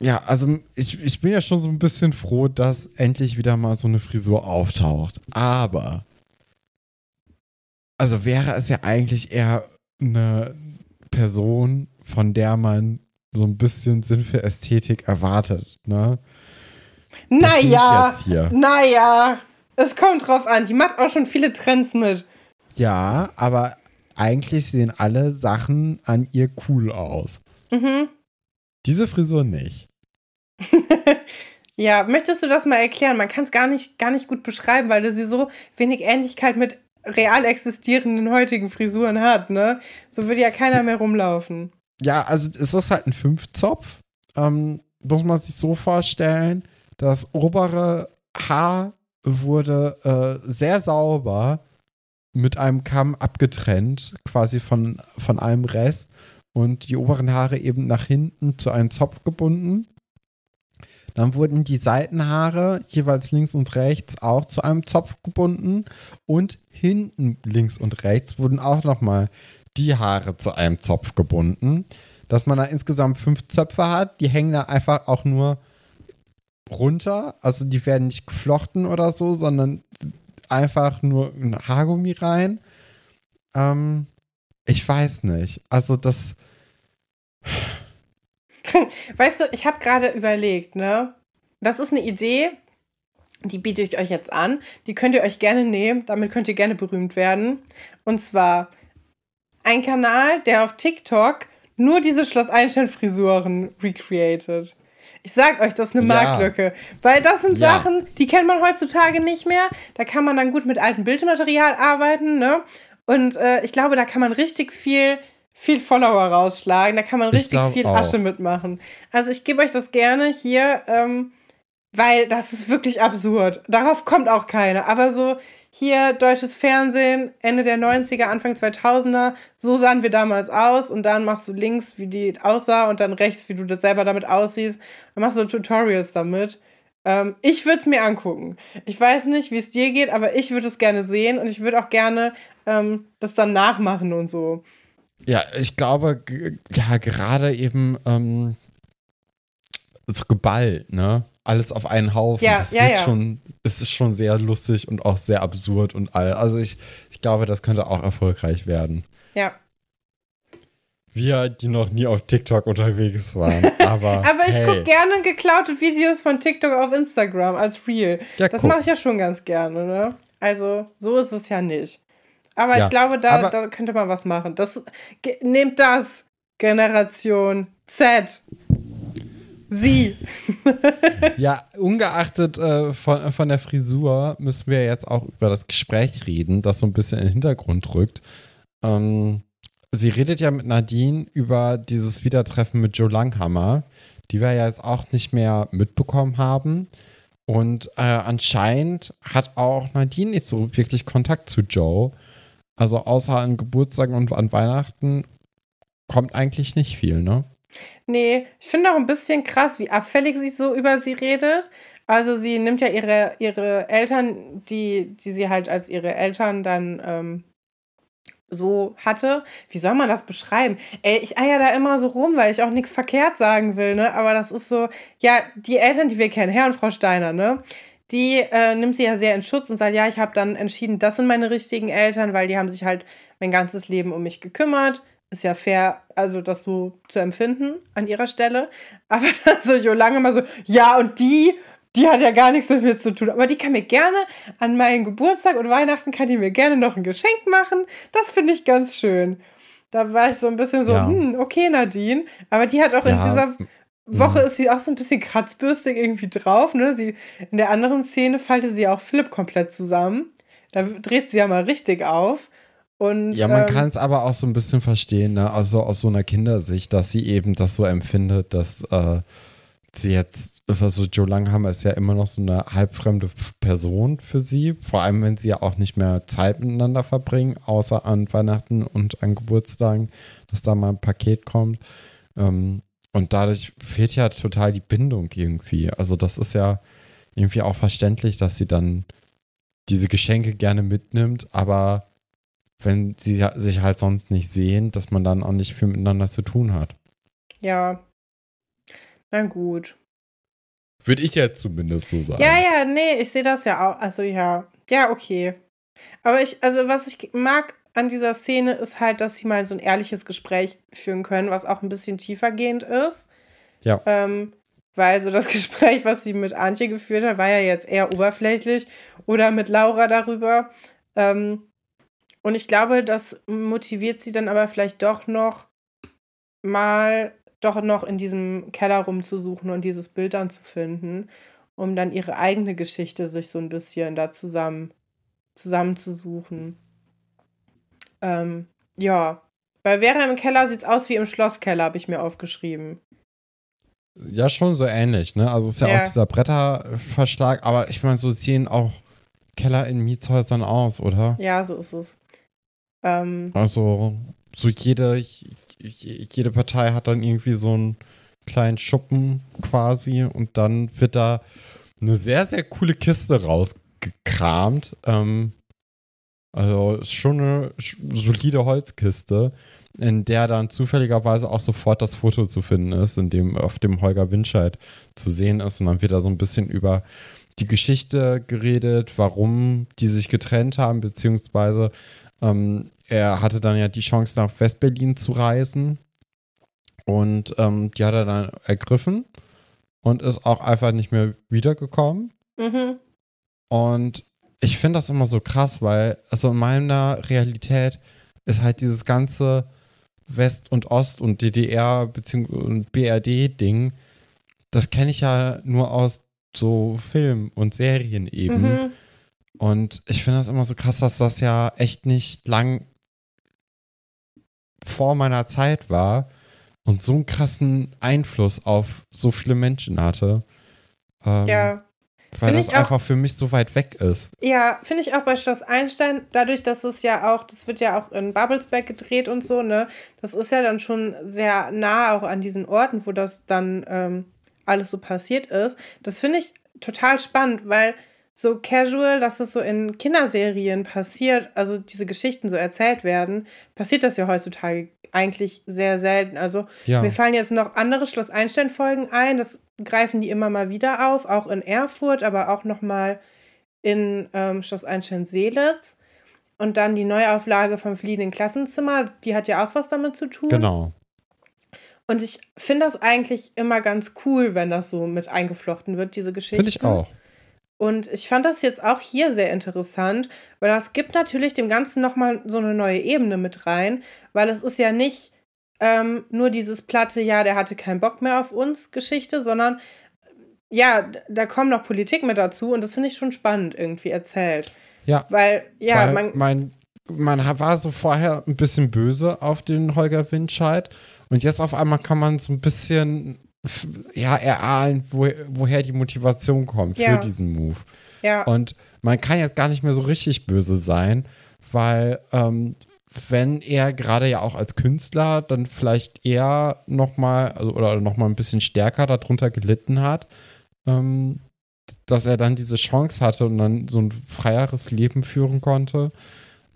ja, also ich, ich bin ja schon so ein bisschen froh, dass endlich wieder mal so eine Frisur auftaucht. Aber, also Vera ist ja eigentlich eher eine Person, von der man so ein bisschen Sinn für Ästhetik erwartet, ne? Naja, naja. Es kommt drauf an. Die macht auch schon viele Trends mit. Ja, aber eigentlich sehen alle Sachen an ihr cool aus. Mhm. Diese Frisur nicht. (laughs) Ja, möchtest du das mal erklären? Man kann es gar nicht, gar nicht gut beschreiben, weil sie so wenig Ähnlichkeit mit real existierenden heutigen Frisuren hat, ne? So würde ja keiner mehr rumlaufen. Ja, also es ist halt ein Fünfzopf. Ähm, muss man sich so vorstellen, das obere Haar wurde äh, sehr sauber mit einem Kamm abgetrennt, quasi von, von allem Rest. Und die oberen Haare eben nach hinten zu einem Zopf gebunden. Dann wurden die Seitenhaare jeweils links und rechts auch zu einem Zopf gebunden. Und hinten links und rechts wurden auch nochmal die Haare zu einem Zopf gebunden. Dass man da insgesamt fünf Zöpfe hat. Die hängen da einfach auch nur runter. Also die werden nicht geflochten oder so, sondern einfach nur ein Haargummi rein. Ähm, ich weiß nicht. Also das. (laughs) Weißt du, ich habe gerade überlegt, ne? Das ist eine Idee, die biete ich euch jetzt an. Die könnt ihr euch gerne nehmen. Damit könnt ihr gerne berühmt werden. Und zwar ein Kanal, der auf TikTok nur diese Schloss Einstein-Frisuren recreated. Ich sag euch, das ist eine Ja. Marktlücke. Weil das sind Ja. Sachen, die kennt man heutzutage nicht mehr. Da kann man dann gut mit altem Bildmaterial arbeiten, ne? Und äh, ich glaube, da kann man richtig viel, viel Follower rausschlagen. Da kann man Ich richtig viel auch. Asche mitmachen. Also ich gebe euch das gerne hier, ähm, weil das ist wirklich absurd. Darauf kommt auch keiner. Aber so hier deutsches Fernsehen, Ende der 90er, Anfang 2000er, so sahen wir damals aus. Und dann machst du links, wie die aussah und dann rechts, wie du das selber damit aussiehst. Dann machst du Tutorials damit. Ähm, ich würde es mir angucken. Ich weiß nicht, wie es dir geht, aber ich würde es gerne sehen und ich würde auch gerne ähm, das dann nachmachen und so. Ja, ich glaube, ja, gerade eben ähm, so geballt, ne? Alles auf einen Haufen. Ja, das ja, wird ja. schon, es ist schon sehr lustig und auch sehr absurd und all. Also ich, ich glaube, das könnte auch erfolgreich werden. Ja. Wir, die noch nie auf TikTok unterwegs waren. (laughs) Aber, Aber ich hey, gucke gerne geklaute Videos von TikTok auf Instagram als Reel. Ja, das mache ich ja schon ganz gerne, ne? Also, so ist es ja nicht. Aber Ja, ich glaube, da, da könnte man was machen. Das, nehmt das, Generation Z. Sie. (laughs) Ja, ungeachtet äh, von, von der Frisur müssen wir jetzt auch über das Gespräch reden, das so ein bisschen in den Hintergrund rückt. Ähm, sie redet ja mit Nadine über dieses Wiedertreffen mit Joe Langhammer, die wir ja jetzt auch nicht mehr mitbekommen haben. Und äh, anscheinend hat auch Nadine nicht so wirklich Kontakt zu Joe. Also außer an Geburtstagen und an Weihnachten kommt eigentlich nicht viel, ne? Nee, ich finde auch ein bisschen krass, wie abfällig sie so über sie redet. Also sie nimmt ja ihre, ihre Eltern, die, die sie halt als ihre Eltern dann ähm, so hatte. Wie soll man das beschreiben? Ey, ich eier da immer so rum, weil ich auch nichts verkehrt sagen will, ne? Aber das ist so, ja, die Eltern, die wir kennen, Herr und Frau Steiner, ne? Die äh, nimmt sie ja sehr in Schutz und sagt, ja, ich habe dann entschieden, das sind meine richtigen Eltern, weil die haben sich halt mein ganzes Leben um mich gekümmert. Ist ja fair, also das so zu empfinden an ihrer Stelle. Aber (laughs) dann so Jo lange mal so, ja, und die, die hat ja gar nichts damit zu tun. Aber die kann mir gerne an meinen Geburtstag und Weihnachten kann die mir gerne noch ein Geschenk machen. Das finde ich ganz schön. Da war ich so ein bisschen so, Ja. hm, okay, Nadine. Aber die hat auch in Ja, dieser Woche ist sie auch so ein bisschen kratzbürstig irgendwie drauf. Ne? Sie, in der anderen Szene faltet sie auch Philipp komplett zusammen. Da dreht sie ja mal richtig auf. Und, Ja, man ähm, kann es aber auch so ein bisschen verstehen, ne? also aus so einer Kindersicht, dass sie eben das so empfindet, dass äh, sie jetzt, also Joe Langhammer ist ja immer noch so eine halbfremde Person für sie, vor allem wenn sie ja auch nicht mehr Zeit miteinander verbringen, außer an Weihnachten und an Geburtstagen, dass da mal ein Paket kommt. Ähm, und dadurch fehlt ja total die Bindung irgendwie. Also das ist ja irgendwie auch verständlich, dass sie dann diese Geschenke gerne mitnimmt, aber wenn sie sich halt sonst nicht sehen, dass man dann auch nicht viel miteinander zu tun hat. Ja. Na gut. Würde ich jetzt zumindest so sagen. Ja, ja, nee, ich sehe das ja auch. Also ja. Ja, okay. Aber ich, also was ich mag an dieser Szene ist halt, dass sie mal so ein ehrliches Gespräch führen können, was auch ein bisschen tiefergehend ist. Ja. Ähm, weil so das (laughs) Gespräch, was sie mit Antje geführt hat, war ja jetzt eher oberflächlich oder mit Laura darüber. Ähm, und ich glaube, das motiviert sie dann aber vielleicht doch noch mal doch noch in diesem Keller rumzusuchen und dieses Bild dann zu finden, um dann ihre eigene Geschichte sich so ein bisschen da zusammen zusammenzusuchen. Ähm, ja. Bei Vera im Keller sieht es aus wie im Schlosskeller, habe ich mir aufgeschrieben. Ja, schon so ähnlich, ne? Also es ist ja, Ja. auch dieser Bretterverschlag, aber ich meine, so sehen auch Keller in Mietshäusern aus, oder? Ja, so ist es. Ähm, Also so jede, jede Partei hat dann irgendwie so einen kleinen Schuppen quasi und dann wird da eine sehr, sehr coole Kiste rausgekramt. Ähm, also schon eine solide Holzkiste, in der dann zufälligerweise auch sofort das Foto zu finden ist, in dem auf dem Holger Winscheid zu sehen ist. Und dann wird da so ein bisschen über die Geschichte geredet, warum die sich getrennt haben, beziehungsweise ähm, er hatte dann ja die Chance, nach Westberlin zu reisen. Und ähm, die hat er dann ergriffen und ist auch einfach nicht mehr wiedergekommen. mhm. Und ich finde das immer so krass, weil, also in meiner Realität ist halt dieses ganze West und Ost und DDR bzw. und BRD-Ding, das kenne ich ja nur aus so Film und Serien eben. Mhm. Und ich finde das immer so krass, dass das ja echt nicht lang vor meiner Zeit war und so einen krassen Einfluss auf so viele Menschen hatte. Ähm, Ja. Weil Find das ich auch- einfach für mich so weit weg ist. Ja, finde ich auch bei Schloss Einstein, dadurch, dass es ja auch, das wird ja auch in Babelsberg gedreht und so, ne? Das ist ja dann schon sehr nah auch an diesen Orten, wo das dann ähm, alles so passiert ist. Das finde ich total spannend, weil so casual, dass das so in Kinderserien passiert, also diese Geschichten so erzählt werden, passiert das ja heutzutage eigentlich sehr selten. Also Ja. mir fallen jetzt noch andere Schloss Einstein-Folgen ein. Das greifen die immer mal wieder auf, auch in Erfurt, aber auch noch mal in ähm, Schloss Einstein-Seelitz. Und dann die Neuauflage vom fliehenden Klassenzimmer, die hat ja auch was damit zu tun. Genau. Und ich finde das eigentlich immer ganz cool, wenn das so mit eingeflochten wird, diese Geschichte. Finde ich auch. Und ich fand das jetzt auch hier sehr interessant, weil das gibt natürlich dem Ganzen nochmal so eine neue Ebene mit rein, weil es ist ja nicht ähm, nur dieses platte, ja, der hatte keinen Bock mehr auf uns Geschichte, sondern ja, d- da kommt noch Politik mit dazu und das finde ich schon spannend irgendwie erzählt. Ja. Weil, ja, Weil man, mein, man war so vorher ein bisschen böse auf den Holger Winscheid und jetzt auf einmal kann man so ein bisschen ja, erahnen, wo, woher die Motivation kommt Ja. für diesen Move. ja, Und man kann jetzt gar nicht mehr so richtig böse sein, weil ähm, wenn er gerade ja auch als Künstler dann vielleicht eher nochmal also, oder nochmal ein bisschen stärker darunter gelitten hat, ähm, dass er dann diese Chance hatte und dann so ein freieres Leben führen konnte,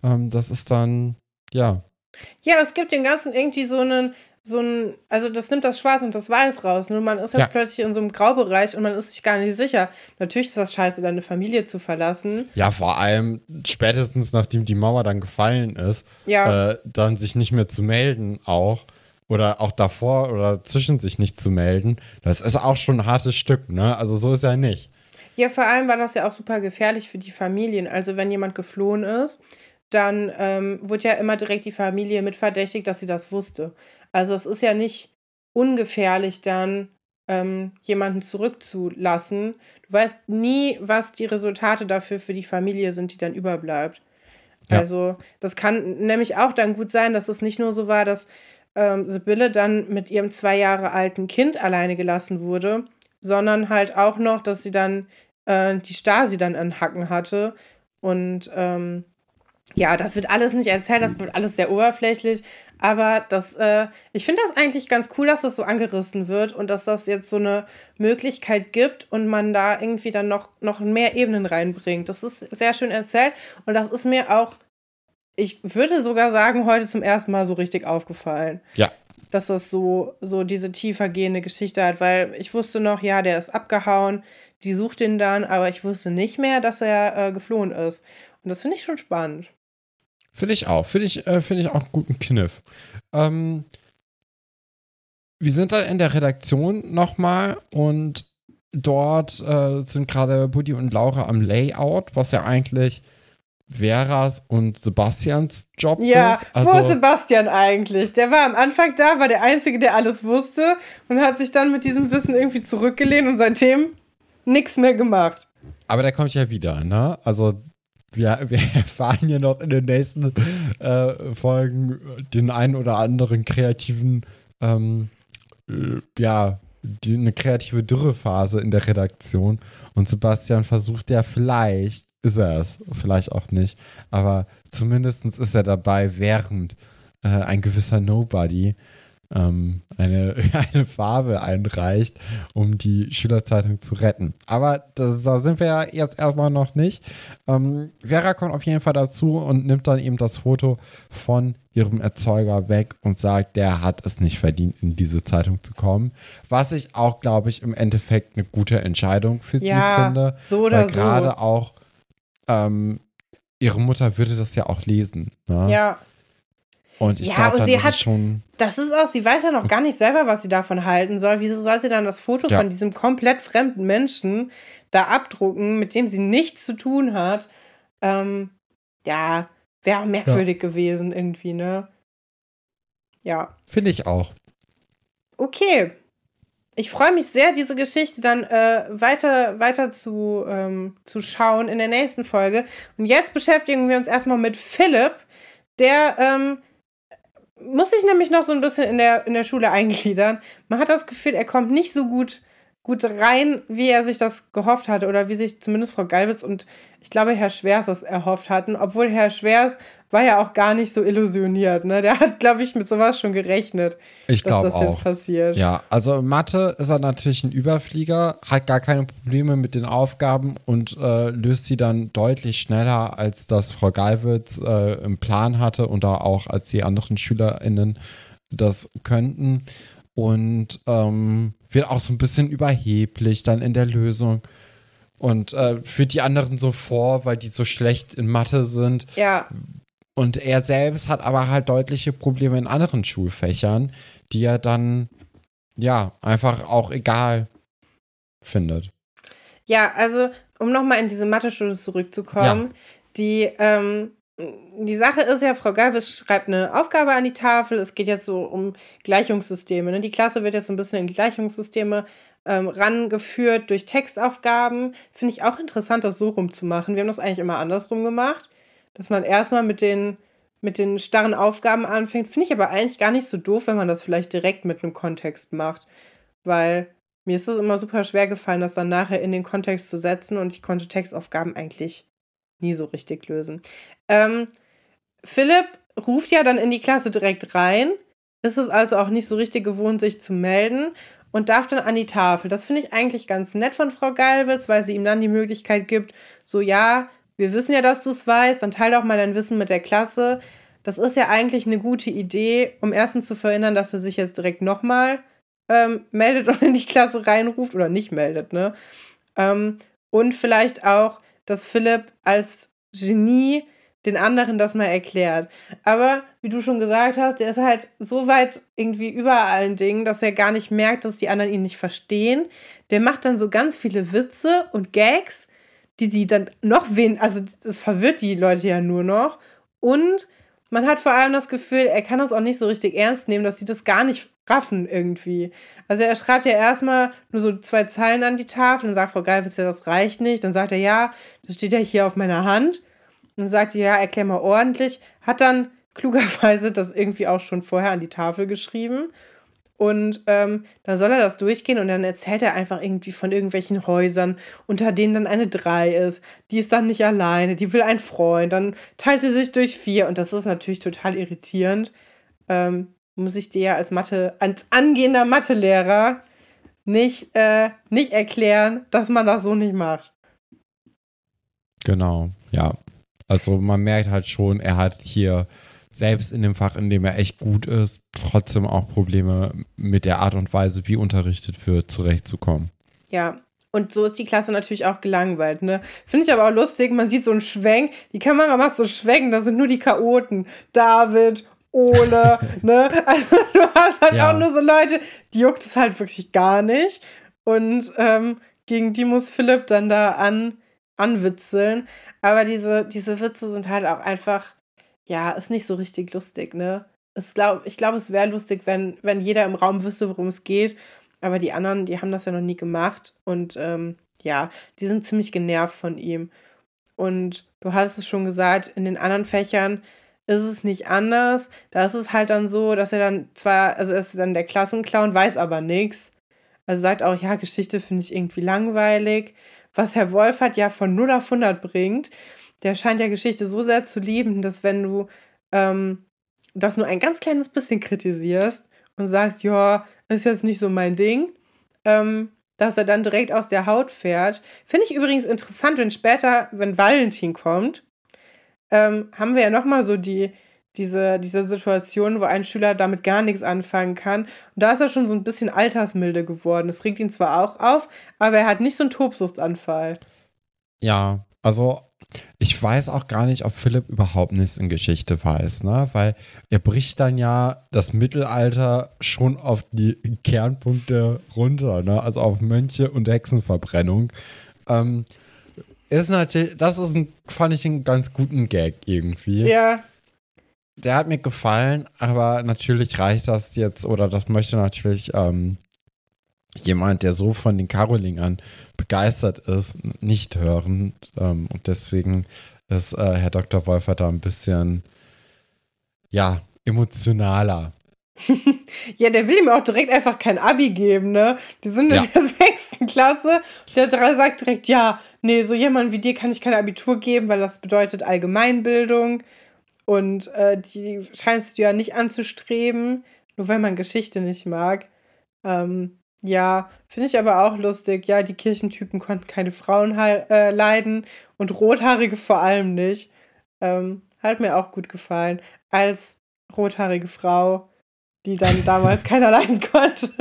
ähm, das ist dann, ja, Ja, es gibt dem Ganzen irgendwie so einen, so ein, also das nimmt das Schwarz und das Weiß raus. Nur man ist jetzt Ja. plötzlich in so einem Graubereich und man ist sich gar nicht sicher. Natürlich ist das scheiße, deine Familie zu verlassen. Ja, vor allem spätestens nachdem die Mauer dann gefallen ist, Ja. äh, dann sich nicht mehr zu melden auch. Oder auch davor oder zwischen sich nicht zu melden. Das ist auch schon ein hartes Stück, ne? Also so ist ja nicht. Ja, vor allem war das ja auch super gefährlich für die Familien. Also wenn jemand geflohen ist, dann ähm, wurde ja immer direkt die Familie mit verdächtigt, dass sie das wusste. Also es ist ja nicht ungefährlich dann ähm, jemanden zurückzulassen. Du weißt nie, was die Resultate dafür für die Familie sind, die dann überbleibt. Ja. Also das kann nämlich auch dann gut sein, dass es nicht nur so war, dass ähm, Sibylle dann mit ihrem zwei Jahre alten Kind alleine gelassen wurde, sondern halt auch noch, dass sie dann äh, die Stasi dann an Hacken hatte. Und ähm, ja, das wird alles nicht erzählt, das wird alles sehr oberflächlich. Aber das, äh, ich finde das eigentlich ganz cool, dass das so angerissen wird und dass das jetzt so eine Möglichkeit gibt und man da irgendwie dann noch, noch mehr Ebenen reinbringt. Das ist sehr schön erzählt und das ist mir auch, ich würde sogar sagen, heute zum ersten Mal so richtig aufgefallen Ja. dass das so, so diese tiefergehende Geschichte hat, weil ich wusste noch, ja, der ist abgehauen, die sucht ihn dann, aber ich wusste nicht mehr, dass er äh, geflohen ist. Und das finde ich schon spannend. Finde ich auch. Finde ich, äh, finde ich auch einen guten Kniff. Ähm, wir sind dann in der Redaktion nochmal und dort äh, sind gerade Buddy und Laura am Layout, was ja eigentlich Veras und Sebastians Job Ja, ist. wo ist Also, Sebastian eigentlich? Der war am Anfang da, war der Einzige, der alles wusste und hat sich dann mit diesem Wissen irgendwie zurückgelehnt und seitdem nichts mehr gemacht. aber der kommt ja wieder, ne? Also wir, wir (laughs) erfahren ja noch in den nächsten äh, Folgen den einen oder anderen kreativen, ähm, äh, ja, die, eine kreative Dürrephase in der Redaktion. Und Sebastian versucht ja vielleicht, ist er es, vielleicht auch nicht, aber zumindest ist er dabei, während äh, ein gewisser Nobody ähm, eine, (laughs) eine Farbe einreicht, um die Schülerzeitung zu retten. Aber das, da sind wir ja jetzt erstmal noch nicht. Ähm, Vera kommt auf jeden Fall dazu und nimmt dann eben das Foto von ihrem Erzeuger weg und sagt, der hat es nicht verdient, in diese Zeitung zu kommen. Was ich auch, glaube ich, im Endeffekt eine gute Entscheidung für Ja, sie finde. so oder weil so. gerade auch ähm, ihre Mutter würde das ja auch lesen. Ne? Ja, Und ich Ja, glaube, und dann sie ist hat- schon. das ist auch, sie weiß ja noch gar nicht selber, was sie davon halten soll. Wieso soll sie dann das Foto Ja. von diesem komplett fremden Menschen da abdrucken, mit dem sie nichts zu tun hat? Ähm, ja, wäre auch merkwürdig gewesen irgendwie, ne? Ja, Finde ich auch. okay. Ich freue mich sehr, diese Geschichte dann äh, weiter, weiter zu, ähm, zu schauen in der nächsten Folge. Und jetzt beschäftigen wir uns erstmal mit Philipp, der ähm, muss sich nämlich noch so ein bisschen in der, in der Schule eingliedern. Man hat das Gefühl, er kommt nicht so gut, gut rein, wie er sich das gehofft hatte oder wie sich zumindest Frau Galwitz und ich glaube Herr Schwers das erhofft hatten. Obwohl Herr Schwers war ja auch gar nicht so illusioniert. Ne? Der hat, glaube ich, mit sowas schon gerechnet, Ich dass das jetzt auch. passiert. Ja, also Mathe ist er natürlich ein Überflieger, hat gar keine Probleme mit den Aufgaben und äh, löst sie dann deutlich schneller, als das Frau Galwitz äh, im Plan hatte und da auch als die anderen SchülerInnen das könnten. Und ähm, wird auch so ein bisschen überheblich dann in der Lösung und äh, führt die anderen so vor, weil die so schlecht in Mathe sind. Ja, Und er selbst hat aber halt deutliche Probleme in anderen Schulfächern, die er dann, ja, einfach auch egal findet. Ja, also, um nochmal in diese Mathe-Stunde zurückzukommen, die, ähm, die Sache ist ja, Frau Galvis schreibt eine Aufgabe an die Tafel. Es geht jetzt so um Gleichungssysteme. Ne? Die Klasse wird jetzt so ein bisschen in Gleichungssysteme ähm, rangeführt durch Textaufgaben. Finde ich auch interessant, das so rumzumachen. Wir haben das eigentlich immer andersrum gemacht, dass man erstmal mit den, mit den starren Aufgaben anfängt. Finde ich aber eigentlich gar nicht so doof, wenn man das vielleicht direkt mit einem Kontext macht. Weil mir ist es immer super schwer gefallen, das dann nachher in den Kontext zu setzen und ich konnte Textaufgaben eigentlich nie so richtig lösen. Ähm, Philipp ruft ja dann in die Klasse direkt rein, ist es also auch nicht so richtig gewohnt, sich zu melden und darf dann an die Tafel. Das finde ich eigentlich ganz nett von Frau Geilwitz, weil sie ihm dann die Möglichkeit gibt, so ja, wir wissen ja, dass du es weißt, dann teil doch mal dein Wissen mit der Klasse. das ist ja eigentlich eine gute Idee, um erstens zu verhindern, dass er sich jetzt direkt nochmal ähm, meldet und in die Klasse reinruft oder nicht meldet, ne? Ähm, und vielleicht auch, dass Philipp als Genie den anderen das mal erklärt. Aber wie du schon gesagt hast, der ist halt so weit irgendwie über allen Dingen, dass er gar nicht merkt, dass die anderen ihn nicht verstehen. Der macht dann so ganz viele Witze und Gags, die die dann noch wen, also das verwirrt die Leute ja nur noch. Und man hat vor allem das Gefühl, er kann das auch nicht so richtig ernst nehmen, dass sie das gar nicht raffen irgendwie. Also er schreibt ja erstmal nur so zwei Zeilen an die Tafel und sagt, Frau Geifitz, ja, das reicht nicht. Dann sagt er, ja, das steht ja hier auf meiner Hand. Und dann sagt er, ja, erklär mal ordentlich. Hat dann klugerweise das irgendwie auch schon vorher an die Tafel geschrieben. Und ähm, dann soll er das durchgehen und dann erzählt er einfach irgendwie von irgendwelchen Häusern, unter denen dann eine drei ist. Die ist dann nicht alleine, die will einen Freund. Dann teilt sie sich durch vier und das ist natürlich total irritierend. Ähm, muss ich dir als Mathe, als angehender Mathelehrer nicht, äh, nicht erklären, dass man das so nicht macht. Genau, ja. Also man merkt halt schon, er hat hier selbst in dem Fach, in dem er echt gut ist, trotzdem auch Probleme mit der Art und Weise, wie unterrichtet wird, zurechtzukommen. Ja, und so ist die Klasse natürlich auch gelangweilt, ne? Finde ich aber auch lustig, man sieht so einen Schwenk, die Kamera macht so Schwenken, das sind nur die Chaoten. David, Ole, (laughs) ne? Also (laughs) du hast halt ja. auch nur so Leute, die juckt es halt wirklich gar nicht. Und ähm, gegen die muss Philipp dann da an, anwitzeln. Aber diese, diese Witze sind halt auch einfach ja, ist nicht so richtig lustig, ne? Es glaub, ich glaube, es wäre lustig, wenn, wenn jeder im Raum wüsste, worum es geht. Aber die anderen, die haben das ja noch nie gemacht. Und ähm, ja, die sind ziemlich genervt von ihm. Und du hast es schon gesagt, in den anderen Fächern ist es nicht anders. Da ist es halt dann so, dass er dann zwar, also er ist dann der Klassenclown, weiß aber nichts. Also sagt auch, ja, Geschichte finde ich irgendwie langweilig. Was Herr Wolf hat ja von 0 auf 100 bringt der scheint ja Geschichte so sehr zu lieben, dass wenn du ähm, das nur ein ganz kleines bisschen kritisierst und sagst, ja, ist jetzt nicht so mein Ding, ähm, dass er dann direkt aus der Haut fährt. Finde ich übrigens interessant, wenn später, wenn Valentin kommt, ähm, haben wir ja nochmal so die, diese, diese Situation, wo ein Schüler damit gar nichts anfangen kann. Und da ist er schon so ein bisschen altersmilde geworden. Das regt ihn zwar auch auf, aber er hat nicht so einen Tobsuchtsanfall. Ja, also ich weiß auch gar nicht, ob Philipp überhaupt nichts in Geschichte weiß, ne? Weil er bricht dann ja das Mittelalter schon auf die Kernpunkte runter, ne? Also auf Mönche und Hexenverbrennung. Ähm, ist natürlich, das ist ein, fand ich einen ganz guten Gag irgendwie. Ja. Der hat mir gefallen, aber natürlich reicht das jetzt, oder das möchte natürlich ähm, jemand, der so von den Karolingern begeistert ist, nicht hören. Ähm, und deswegen ist äh, Herr Dr. Wolfer da ein bisschen, ja, emotionaler. (laughs) ja, der will ihm auch direkt einfach kein Abi geben, ne? Die sind ja. in der (laughs) sechsten Klasse. Der sagt direkt, ja, nee, so jemand wie dir kann ich kein Abitur geben, weil das bedeutet Allgemeinbildung. Und äh, die scheinst du ja nicht anzustreben, nur weil man Geschichte nicht mag. Ähm, ja, finde ich aber auch lustig. Ja, die Kirchentypen konnten keine Frauen äh, leiden und Rothaarige vor allem nicht. Ähm, hat mir auch gut gefallen. Als rothaarige Frau, die dann (laughs) damals keiner leiden konnte.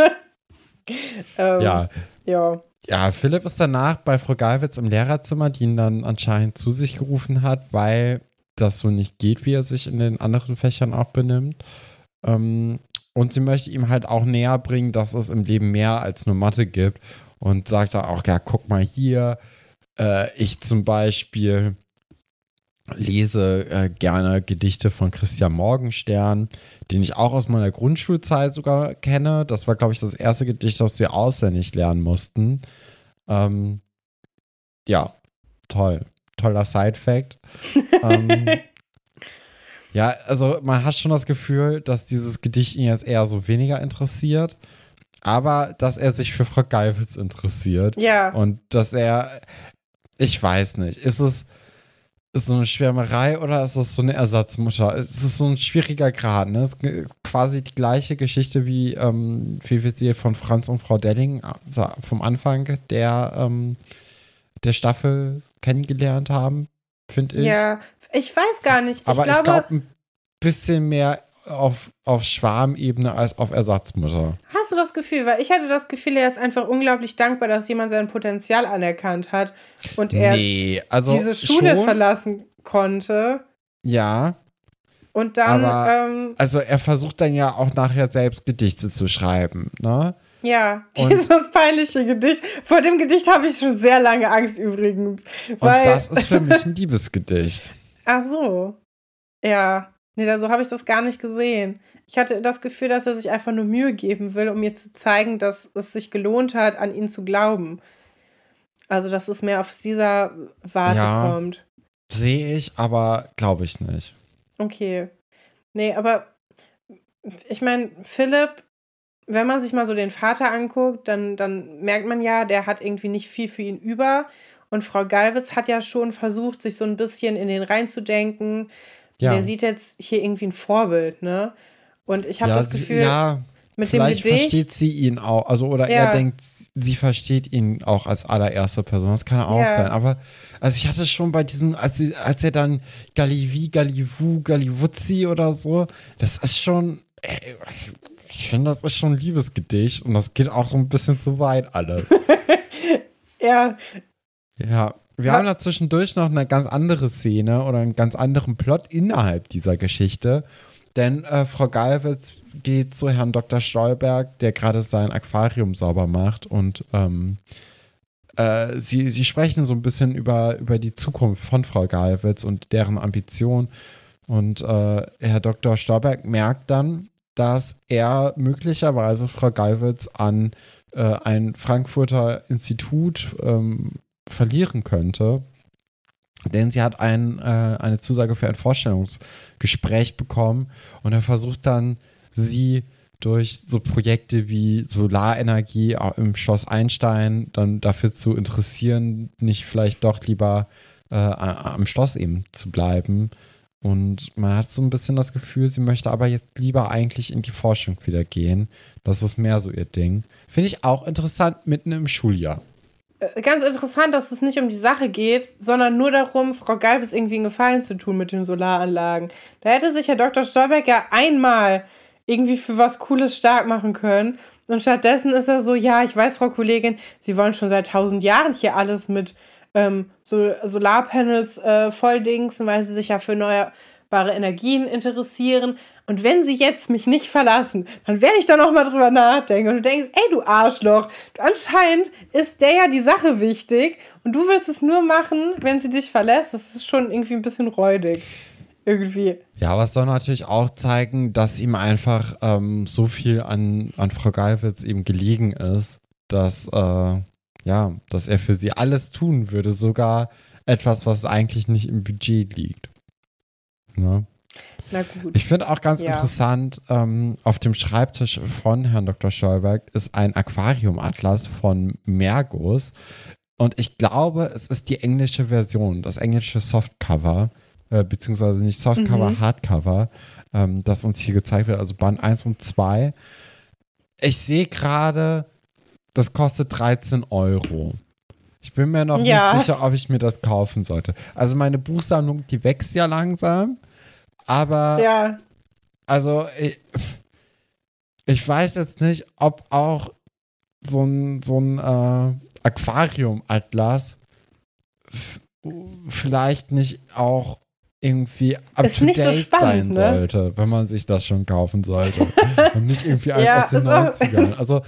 (laughs) ähm, ja. Ja. Ja, Philipp ist danach bei Frau Galwitz im Lehrerzimmer, die ihn dann anscheinend zu sich gerufen hat, weil das so nicht geht, wie er sich in den anderen Fächern auch benimmt. Ähm, und sie möchte ihm halt auch näher bringen, dass es im Leben mehr als nur Mathe gibt. Und sagt dann auch, ja, guck mal hier, äh, ich zum Beispiel lese äh, gerne Gedichte von Christian Morgenstern, den ich auch aus meiner Grundschulzeit sogar kenne. Das war, glaube ich, das erste Gedicht, das wir auswendig lernen mussten. Ähm, ja, toll. Toller Side-Fact. (laughs) ähm, ja, also man hat schon das Gefühl, dass dieses Gedicht ihn jetzt eher so weniger interessiert, aber dass er sich für Frau Geifitz interessiert. Ja. Und dass er, ich weiß nicht, ist es ist so eine Schwärmerei oder ist es so eine Ersatzmutter? Es ist so ein schwieriger Grad, ne? Es ist quasi die gleiche Geschichte wie, ähm, wie wir sie von Franz und Frau Delling also vom Anfang der, ähm, der Staffel kennengelernt haben, finde ich. Ja, ich weiß gar nicht. Aber ich, glaube, glaub, bisschen mehr auf, auf Schwarmebene als auf Ersatzmutter. Hast du das Gefühl? Weil ich hatte das Gefühl, er ist einfach unglaublich dankbar, dass jemand sein Potenzial anerkannt hat und er nee, also diese Schule schon, verlassen konnte. Ja. Und dann. Aber, ähm, also er versucht dann ja auch nachher selbst Gedichte zu schreiben, ne? Ja, Und- dieses peinliche Gedicht. Vor dem Gedicht habe ich schon sehr lange Angst übrigens. Und Weil, das ist für mich ein Liebesgedicht. (laughs) ach so. Ja. Nee, da- so habe ich das gar nicht gesehen. Ich hatte das Gefühl, dass er sich einfach nur Mühe geben will, um mir zu zeigen, dass es sich gelohnt hat, an ihn zu glauben. Also, dass es mehr auf dieser Warte Ja. kommt. Sehe ich, aber glaube ich nicht. Okay. Nee, aber ich meine, Philipp, wenn man sich mal so den Vater anguckt, dann, dann merkt man ja, der hat irgendwie nicht viel für ihn über. Und Frau Galwitz hat ja schon versucht, sich so ein bisschen in den reinzudenken. Ja. Der sieht jetzt hier irgendwie ein Vorbild, ne? Und ich habe ja, das sie- Gefühl, ja, mit dem Gedicht. versteht sie ihn auch, also oder Ja. er denkt, sie versteht ihn auch als allererste Person. Das kann auch sein. Aber also ich hatte schon bei diesem, als, sie, als er dann Galivi, Galivu, Galiwuzzi oder so, das ist schon, äh, ich finde, das ist schon ein Liebesgedicht und das geht auch so ein bisschen zu weit alles. (laughs) ja, Ja, wir Wa- haben da zwischendurch noch eine ganz andere Szene oder einen ganz anderen Plot innerhalb dieser Geschichte. Denn äh, Frau Galwitz geht zu Herrn Dr. Stolberg, der gerade sein Aquarium sauber macht und ähm, äh, sie, sie sprechen so ein bisschen über, über die Zukunft von Frau Galwitz und deren Ambition. Und äh, Herr Dr. Stolberg merkt dann, dass er möglicherweise Frau Galwitz an äh, ein Frankfurter Institut ähm, verlieren könnte. Denn sie hat ein, äh, eine Zusage für ein Vorstellungsgespräch bekommen und er versucht dann, sie durch so Projekte wie Solarenergie im Schloss Einstein dann dafür zu interessieren, nicht vielleicht doch lieber äh, am Schloss eben zu bleiben. Und man hat so ein bisschen das Gefühl, sie möchte aber jetzt lieber eigentlich in die Forschung wieder gehen. Das ist mehr so ihr Ding. Finde ich auch interessant, mitten im Schuljahr. äh, ganz interessant, dass es nicht um die Sache geht, sondern nur darum, Frau Galwitz irgendwie einen Gefallen zu tun mit den Solaranlagen. Da hätte sich Herr Dr. Stolberg ja einmal irgendwie für was Cooles stark machen können. Und stattdessen ist er so, ja, ich weiß, Frau Kollegin, Sie wollen schon seit tausend Jahren hier alles mit ähm, so Solarpanels äh, volldingsen, weil Sie sich ja für erneuerbare Energien interessieren. Und wenn Sie jetzt mich nicht verlassen, dann werde ich da noch mal drüber nachdenken. Und du denkst, ey, du Arschloch, anscheinend ist der ja die Sache wichtig und du willst es nur machen, wenn sie dich verlässt. Das ist schon irgendwie ein bisschen räudig. Irgendwie. Ja, aber es soll natürlich auch zeigen, dass ihm einfach ähm, so viel an, an Frau Galwitz eben gelegen ist, dass, äh, ja, dass er für sie alles tun würde, sogar etwas, was eigentlich nicht im Budget liegt. Ne? Na gut. Ich finde auch ganz Ja. interessant, ähm, auf dem Schreibtisch von Herrn Dr. Stolberg ist ein Aquariumatlas von Mergus. Und ich glaube, es ist die englische Version, das englische Softcover, äh, beziehungsweise nicht Softcover, Mhm. Hardcover, ähm, das uns hier gezeigt wird, also Band 1 und 2. Ich sehe gerade, das kostet 13 Euro. Ich bin mir noch Ja. nicht sicher, ob ich mir das kaufen sollte. Also meine Buchsammlung, die wächst ja langsam, aber Ja, also ich, ich weiß jetzt nicht, ob auch so ein, so ein äh, Aquarium-Atlas vielleicht nicht auch irgendwie up Ist to nicht so date spannend, sein ne? sollte, wenn man sich das schon kaufen sollte. (laughs) Und nicht irgendwie alles Ja, aus den ist auch- 90ern. Also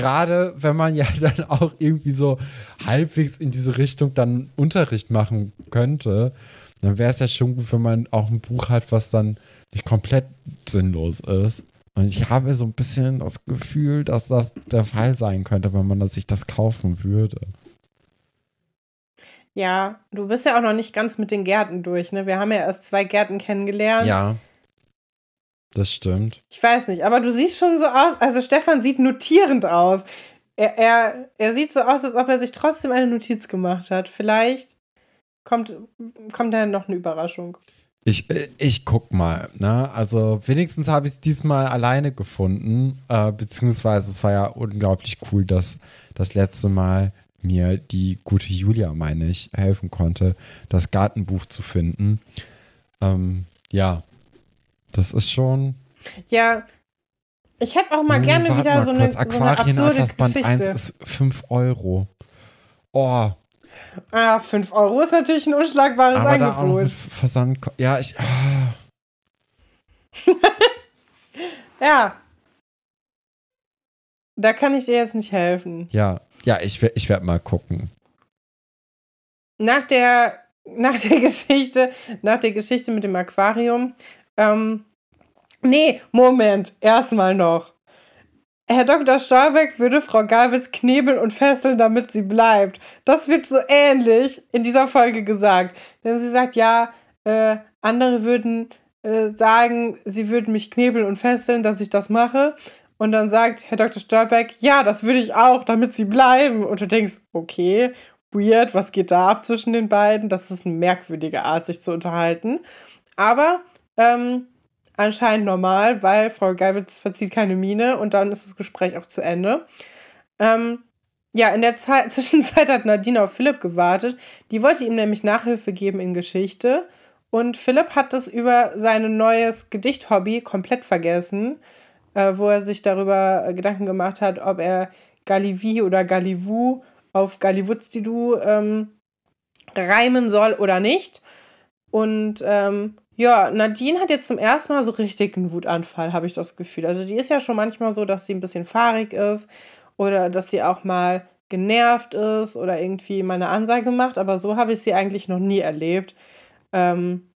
gerade wenn man ja (laughs) dann auch irgendwie so halbwegs in diese Richtung dann Unterricht machen könnte, dann wäre es ja schon gut, wenn man auch ein Buch hat, was dann nicht komplett sinnlos ist. Und ich habe so ein bisschen das Gefühl, dass das der Fall sein könnte, wenn man sich das kaufen würde. ja, du bist ja auch noch nicht ganz mit den Gärten durch, ne? Wir haben ja erst zwei Gärten kennengelernt. Ja, das stimmt. Ich weiß nicht, aber du siehst schon so aus, also Stefan sieht notierend aus. Er, er, er sieht so aus, als ob er sich trotzdem eine Notiz gemacht hat. Vielleicht kommt, kommt da noch eine Überraschung. Ich, ich guck mal, ne? Also wenigstens habe ich es diesmal alleine gefunden, äh, beziehungsweise es war ja unglaublich cool, dass das letzte Mal mir die gute Julia, meine ich, helfen konnte, das Gartenbuch zu finden. Ähm, ja, Das ist schon. Ja. Ich hätte auch mal Hm, gerne warte wieder mal so eine, so eine Aquarien absurde Band Geschichte. 1 ist 5 Euro. Oh, Ah, 5 Euro ist natürlich ein unschlagbares aber Angebot. Versand. Ja, ich. Ah. (laughs) Ja. Da kann ich dir jetzt nicht helfen. Ja, ja, ich, ich werde mal gucken. Nach der, nach der (laughs) Geschichte, nach der Geschichte mit dem Aquarium, ähm, nee, Moment, erstmal noch. Herr Dr. Stolbeck würde Frau Galwitz knebeln und fesseln, damit sie bleibt. Das wird so ähnlich in dieser Folge gesagt. Denn sie sagt, ja, äh, andere würden äh, sagen, sie würden mich knebeln und fesseln, dass ich das mache. Und dann sagt Herr Dr. Stolbeck, ja, das würde ich auch, damit sie bleiben. Und du denkst, okay, weird, was geht da ab zwischen den beiden? Das ist eine merkwürdige Art, sich zu unterhalten. Aber ähm, anscheinend normal, weil Frau Geilwitz verzieht keine Miene und dann ist das Gespräch auch zu Ende. Ähm, ja, in der Zeit, (laughs) Zwischenzeit hat Nadine auf Philipp gewartet. Die wollte ihm nämlich Nachhilfe geben in Geschichte. Und Philipp hat das über sein neues Gedichthobby komplett vergessen, äh, wo er sich darüber äh, Gedanken gemacht hat, ob er Gallivie oder Gallivou auf Galliwutzidu ähm, reimen soll oder nicht. Und ähm, ja, Nadine hat jetzt zum ersten Mal so richtig einen Wutanfall, habe ich das Gefühl. Also die ist ja schon manchmal so, dass sie ein bisschen fahrig ist oder dass sie auch mal genervt ist oder irgendwie mal eine Ansage macht, aber so habe ich sie eigentlich noch nie erlebt. Ähm,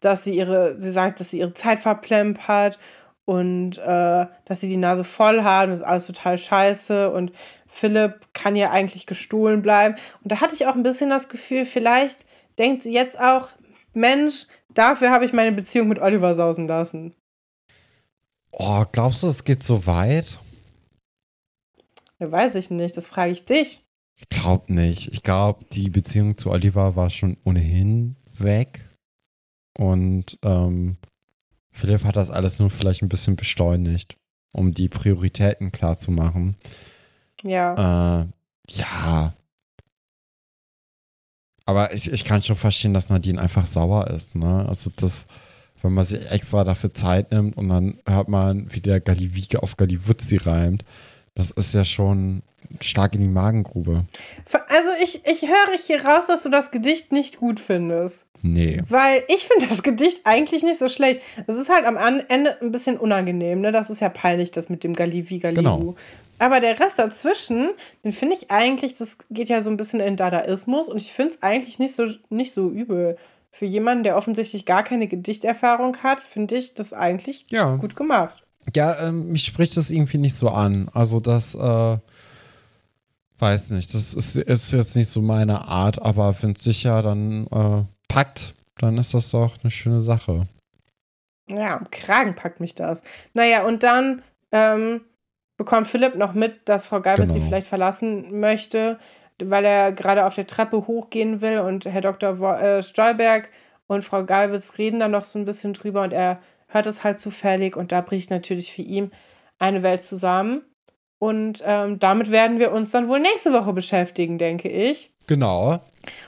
dass sie ihre, sie sagt, dass sie ihre Zeit verplempert und äh, dass sie die Nase voll hat und das ist alles total scheiße und Philipp kann ja eigentlich gestohlen bleiben. Und da hatte ich auch ein bisschen das Gefühl, vielleicht denkt sie jetzt auch, Mensch, dafür habe ich meine Beziehung mit Oliver sausen lassen. Oh, glaubst du, es geht so weit? Ja, weiß ich nicht, das frage ich dich. Ich glaube nicht. Ich glaube, die Beziehung zu Oliver war schon ohnehin weg. Und ähm, Philipp hat das alles nur vielleicht ein bisschen beschleunigt, um die Prioritäten klar zu machen. Ja. Äh, ja. Aber ich, ich kann schon verstehen, dass Nadine einfach sauer ist, ne? Also das, wenn man sich extra dafür Zeit nimmt und dann hört man, wie der Gallivike auf Galliwutzi reimt, das ist ja schon stark in die Magengrube. Also ich, ich höre hier raus, dass du das Gedicht nicht gut findest. Nee. Weil ich finde das Gedicht eigentlich nicht so schlecht. Es ist halt am Ende ein bisschen unangenehm, ne? Das ist ja peinlich, das mit dem Galivi Galibu. Genau. Aber der Rest dazwischen, den finde ich eigentlich, das geht ja so ein bisschen in Dadaismus und ich finde es eigentlich nicht so, nicht so übel. Für jemanden, der offensichtlich gar keine Gedichterfahrung hat, finde ich das eigentlich Ja. gut gemacht. Ja, ähm, mich spricht das irgendwie nicht so an. Also das, äh, weiß nicht, das ist, ist jetzt nicht so meine Art, aber wenn es sicher dann äh, packt, dann ist das doch eine schöne Sache. Ja, am Kragen packt mich das. Naja, und dann ähm, bekommt Philipp noch mit, dass Frau Geibels Genau. sie vielleicht verlassen möchte, weil er gerade auf der Treppe hochgehen will und Herr Dr. Wo äh, Stolberg und Frau Geibels reden dann noch so ein bisschen drüber und er hört es halt zufällig und da bricht natürlich für ihn eine Welt zusammen. Und ähm, damit werden wir uns dann wohl nächste Woche beschäftigen, denke ich. Genau.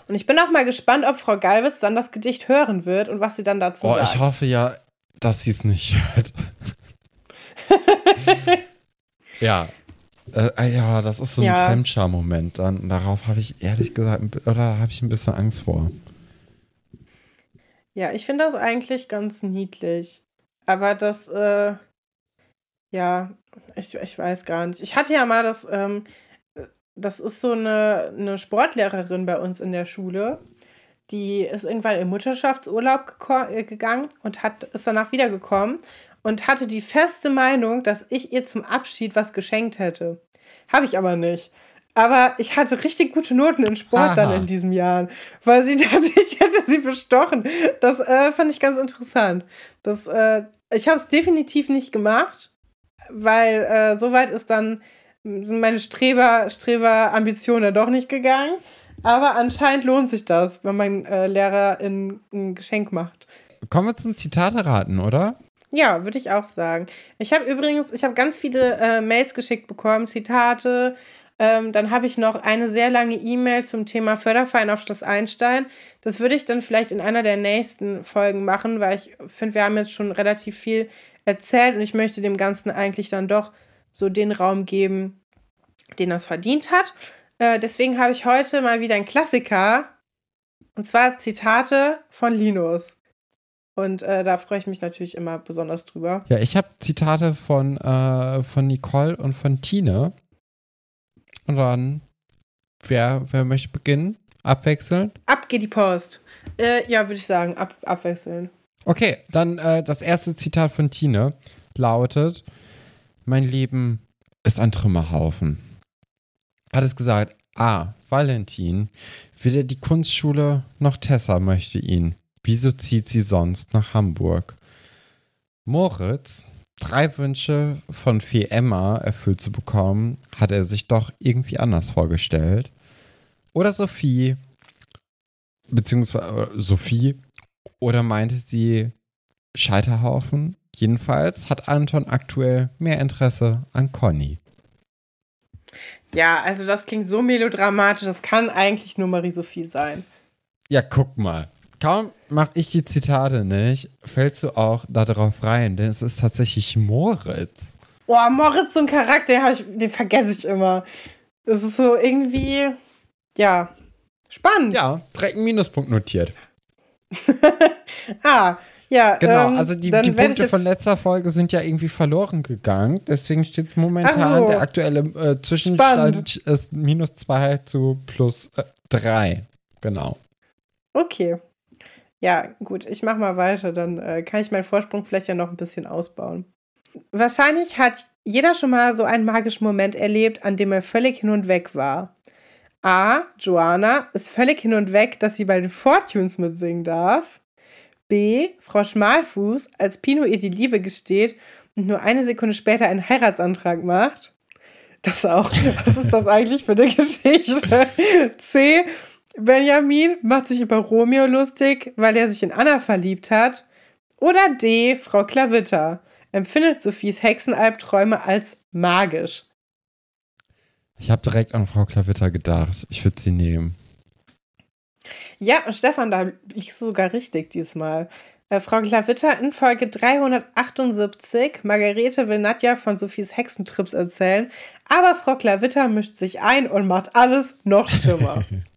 Und ich bin auch mal gespannt, ob Frau Geibels dann das Gedicht hören wird und was sie dann dazu Oh, sagt. ich hoffe ja, dass sie es nicht hört. (laughs) ja. Äh, ja, das ist so ein Ja. Fremdscham-Moment. Dann darauf habe ich ehrlich gesagt, oder habe ich ein bisschen Angst vor. Ja, ich finde das eigentlich ganz niedlich. Aber das, äh, ja, ich, ich weiß gar nicht. Ich hatte ja mal das, ähm, das ist so eine, eine Sportlehrerin bei uns in der Schule. Die ist irgendwann in Mutterschaftsurlaub äh, gegangen und hat, ist danach wiedergekommen und hatte die feste Meinung, dass ich ihr zum Abschied was geschenkt hätte. Habe ich aber nicht. Aber ich hatte richtig gute Noten in Sport dann Aha. in diesem Jahr, weil sie (laughs) dachte, ich hätte sie bestochen. Das äh, fand ich ganz interessant. Das, äh, ich habe es definitiv nicht gemacht, weil äh, so weit ist dann meine Streber, Streber-Ambition ja doch nicht gegangen. Aber anscheinend lohnt sich das, wenn man äh, Lehrer in, ein Geschenk macht. Kommen wir zum Zitate raten, oder? Ja, würde ich auch sagen. Ich habe übrigens, ich habe ganz viele äh, Mails geschickt bekommen, Zitate, Ähm, dann habe ich noch eine sehr lange E-Mail zum Thema Förderverein auf Schloss Einstein. Das würde ich dann vielleicht in einer der nächsten Folgen machen, weil ich finde, wir haben jetzt schon relativ viel erzählt und ich möchte dem Ganzen eigentlich dann doch so den Raum geben, den das verdient hat. Äh, deswegen habe ich heute mal wieder einen Klassiker und zwar Zitate von Linus. Und äh, da freue ich mich natürlich immer besonders drüber. Ja, ich habe Zitate von, äh, von Nicole und von Tine. Und dann, wer, wer möchte beginnen? Abwechselnd? Ab geht die Post. Äh, ja, würde ich sagen, ab, abwechselnd. Okay, dann äh, das erste Zitat von Tine lautet: Mein Leben ist ein Trümmerhaufen. Hat es gesagt, A. Valentin, weder die Kunstschule noch Tessa möchte ihn. Wieso zieht sie sonst nach Hamburg? Moritz, drei Wünsche von Fee Emma erfüllt zu bekommen, hat er sich doch irgendwie anders vorgestellt. Oder Sophie, beziehungsweise äh, Sophie, oder meinte sie Scheiterhaufen? Jedenfalls hat Anton aktuell mehr Interesse an Conny. Ja, also das klingt so melodramatisch, das kann eigentlich nur Marie-Sophie sein. Ja, guck mal. Kaum mache ich die Zitate nicht, fällst du auch darauf rein, denn es ist tatsächlich Moritz. Boah, Moritz, so ein Charakter, den, ich, den vergesse ich immer. Das ist so irgendwie, ja, spannend. Ja, direkt einen Minuspunkt notiert. (laughs) ah, ja. Genau, ähm, also die, die Punkte von letzter Folge sind ja irgendwie verloren gegangen. Deswegen steht momentan so. der aktuelle äh, Zwischenstand Spannend. ist minus 2 zu plus 3. Äh, genau. Okay. Ja, gut, ich mach mal weiter, dann äh, kann ich meinen Vorsprung vielleicht ja noch ein bisschen ausbauen. Wahrscheinlich hat jeder schon mal so einen magischen Moment erlebt, an dem er völlig hin und weg war. A. Joanna ist völlig hin und weg, dass sie bei den Fortunes mitsingen darf. B. Frau Schmalfuß, als Pino ihr die Liebe gesteht und nur eine Sekunde später einen Heiratsantrag macht. Das auch. (laughs) Was ist das eigentlich für eine Geschichte? C. Benjamin macht sich über Romeo lustig, weil er sich in Anna verliebt hat. Oder D. Frau Klavitter empfindet Sophies Hexenalbträume als magisch. Ich habe direkt an Frau Klavitter gedacht. Ich würde sie nehmen. Ja, Stefan, da liegst du sogar richtig diesmal. Äh, Frau Klavitter in Folge 378. Margarete will Nadja von Sophies Hexentrips erzählen, aber Frau Klavitter mischt sich ein und macht alles noch schlimmer. (laughs)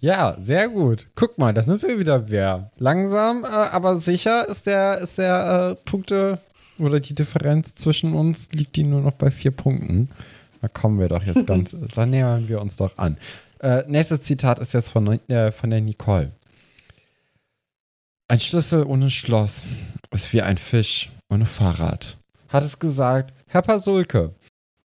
Ja, sehr gut. Guck mal, das sind wir wieder wer. Langsam, äh, aber sicher ist der, ist der äh, Punkte oder die Differenz zwischen uns liegt die nur noch bei vier Punkten. Da kommen wir doch jetzt ganz, (laughs) da nähern wir uns doch an. Äh, nächstes Zitat ist jetzt von, äh, von der Nicole. Ein Schlüssel ohne Schloss ist wie ein Fisch ohne Fahrrad. Hat es gesagt, Herr Pasulke.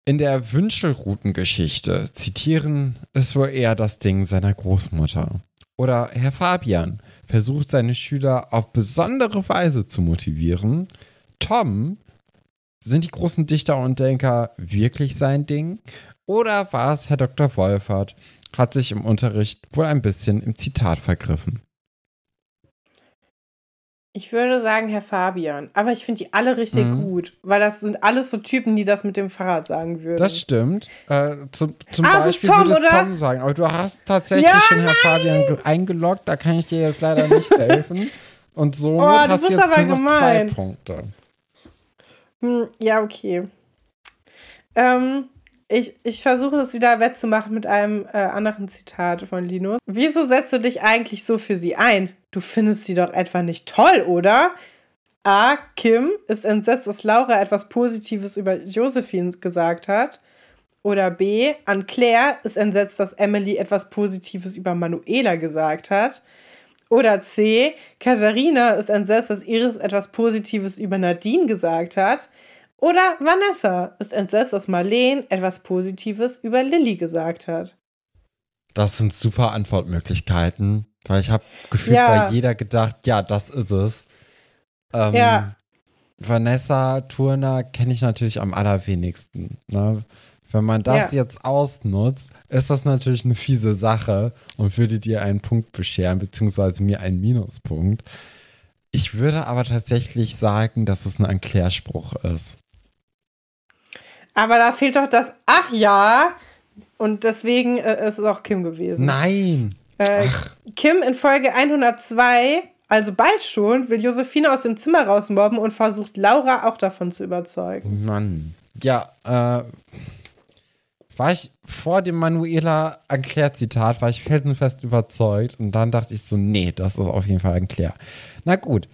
In der Wünschelroutengeschichte zitieren ist wohl eher das Ding seiner Großmutter. Oder Herr Fabian versucht seine Schüler auf besondere Weise zu motivieren. Tom, sind die großen Dichter und Denker wirklich sein Ding? Oder war es Herr Dr. Wolfert, hat sich im Unterricht wohl ein bisschen im Zitat vergriffen? Ich würde sagen, Herr Fabian. Aber ich finde die alle richtig mhm. gut, weil das sind alles so Typen, die das mit dem Fahrrad sagen würden. Das stimmt. Äh, zum zum ah, Beispiel Tom, würde Tom sagen. Aber du hast tatsächlich ja, schon Herr Fabian eingeloggt. Da kann ich dir jetzt leider nicht (laughs) helfen. Und somit oh, hast du jetzt nur noch zwei Punkte. Hm, ja, okay. Ähm, ich, ich versuche es wieder wettzumachen mit einem äh, anderen Zitat von Linus. Wieso setzt du dich eigentlich so für sie ein? Du findest sie doch etwa nicht toll, oder? A. Kim ist entsetzt, dass Laura etwas Positives über Josephine gesagt hat. Oder B. An Claire ist entsetzt, dass Emily etwas Positives über Manuela gesagt hat. Oder C. Katharina ist entsetzt, dass Iris etwas Positives über Nadine gesagt hat. Oder Vanessa ist entsetzt, dass Marlene etwas Positives über Lilly gesagt hat. Das sind super Antwortmöglichkeiten, weil ich habe gefühlt ja. bei jeder gedacht, ja, das ist es. Ähm, ja. Vanessa Turner kenne ich natürlich am allerwenigsten. Ne? Wenn man das ja. jetzt ausnutzt, ist das natürlich eine fiese Sache und würde dir einen Punkt bescheren, beziehungsweise mir einen Minuspunkt. Ich würde aber tatsächlich sagen, dass es ein Erklärspruch ist. Aber da fehlt doch das Ach ja. Und deswegen äh, ist es auch Kim gewesen. Nein. Äh, Kim in Folge 102, also bald schon, will Josephine aus dem Zimmer rausmobben und versucht Laura auch davon zu überzeugen. Mann. Ja, äh, war ich vor dem Manuela Anclair-Zitat, war ich felsenfest überzeugt und dann dachte ich so, nee, das ist auf jeden Fall Anclair. Na gut.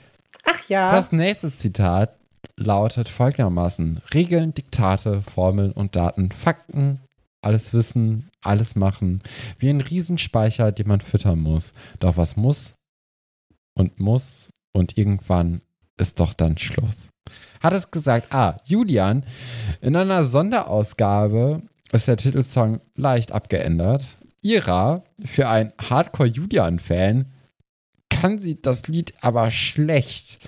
Ach ja. Das nächste Zitat lautet folgendermaßen: Regeln, Diktate, Formeln und Daten, Fakten, alles wissen, alles machen. Wie ein Riesenspeicher, den man füttern muss. Doch was muss und muss und irgendwann ist doch dann Schluss. Hat es gesagt, ah, Julian, in einer Sonderausgabe ist der Titelsong leicht abgeändert. Ira, für einen Hardcore-Julian-Fan, kann sie das Lied aber schlecht.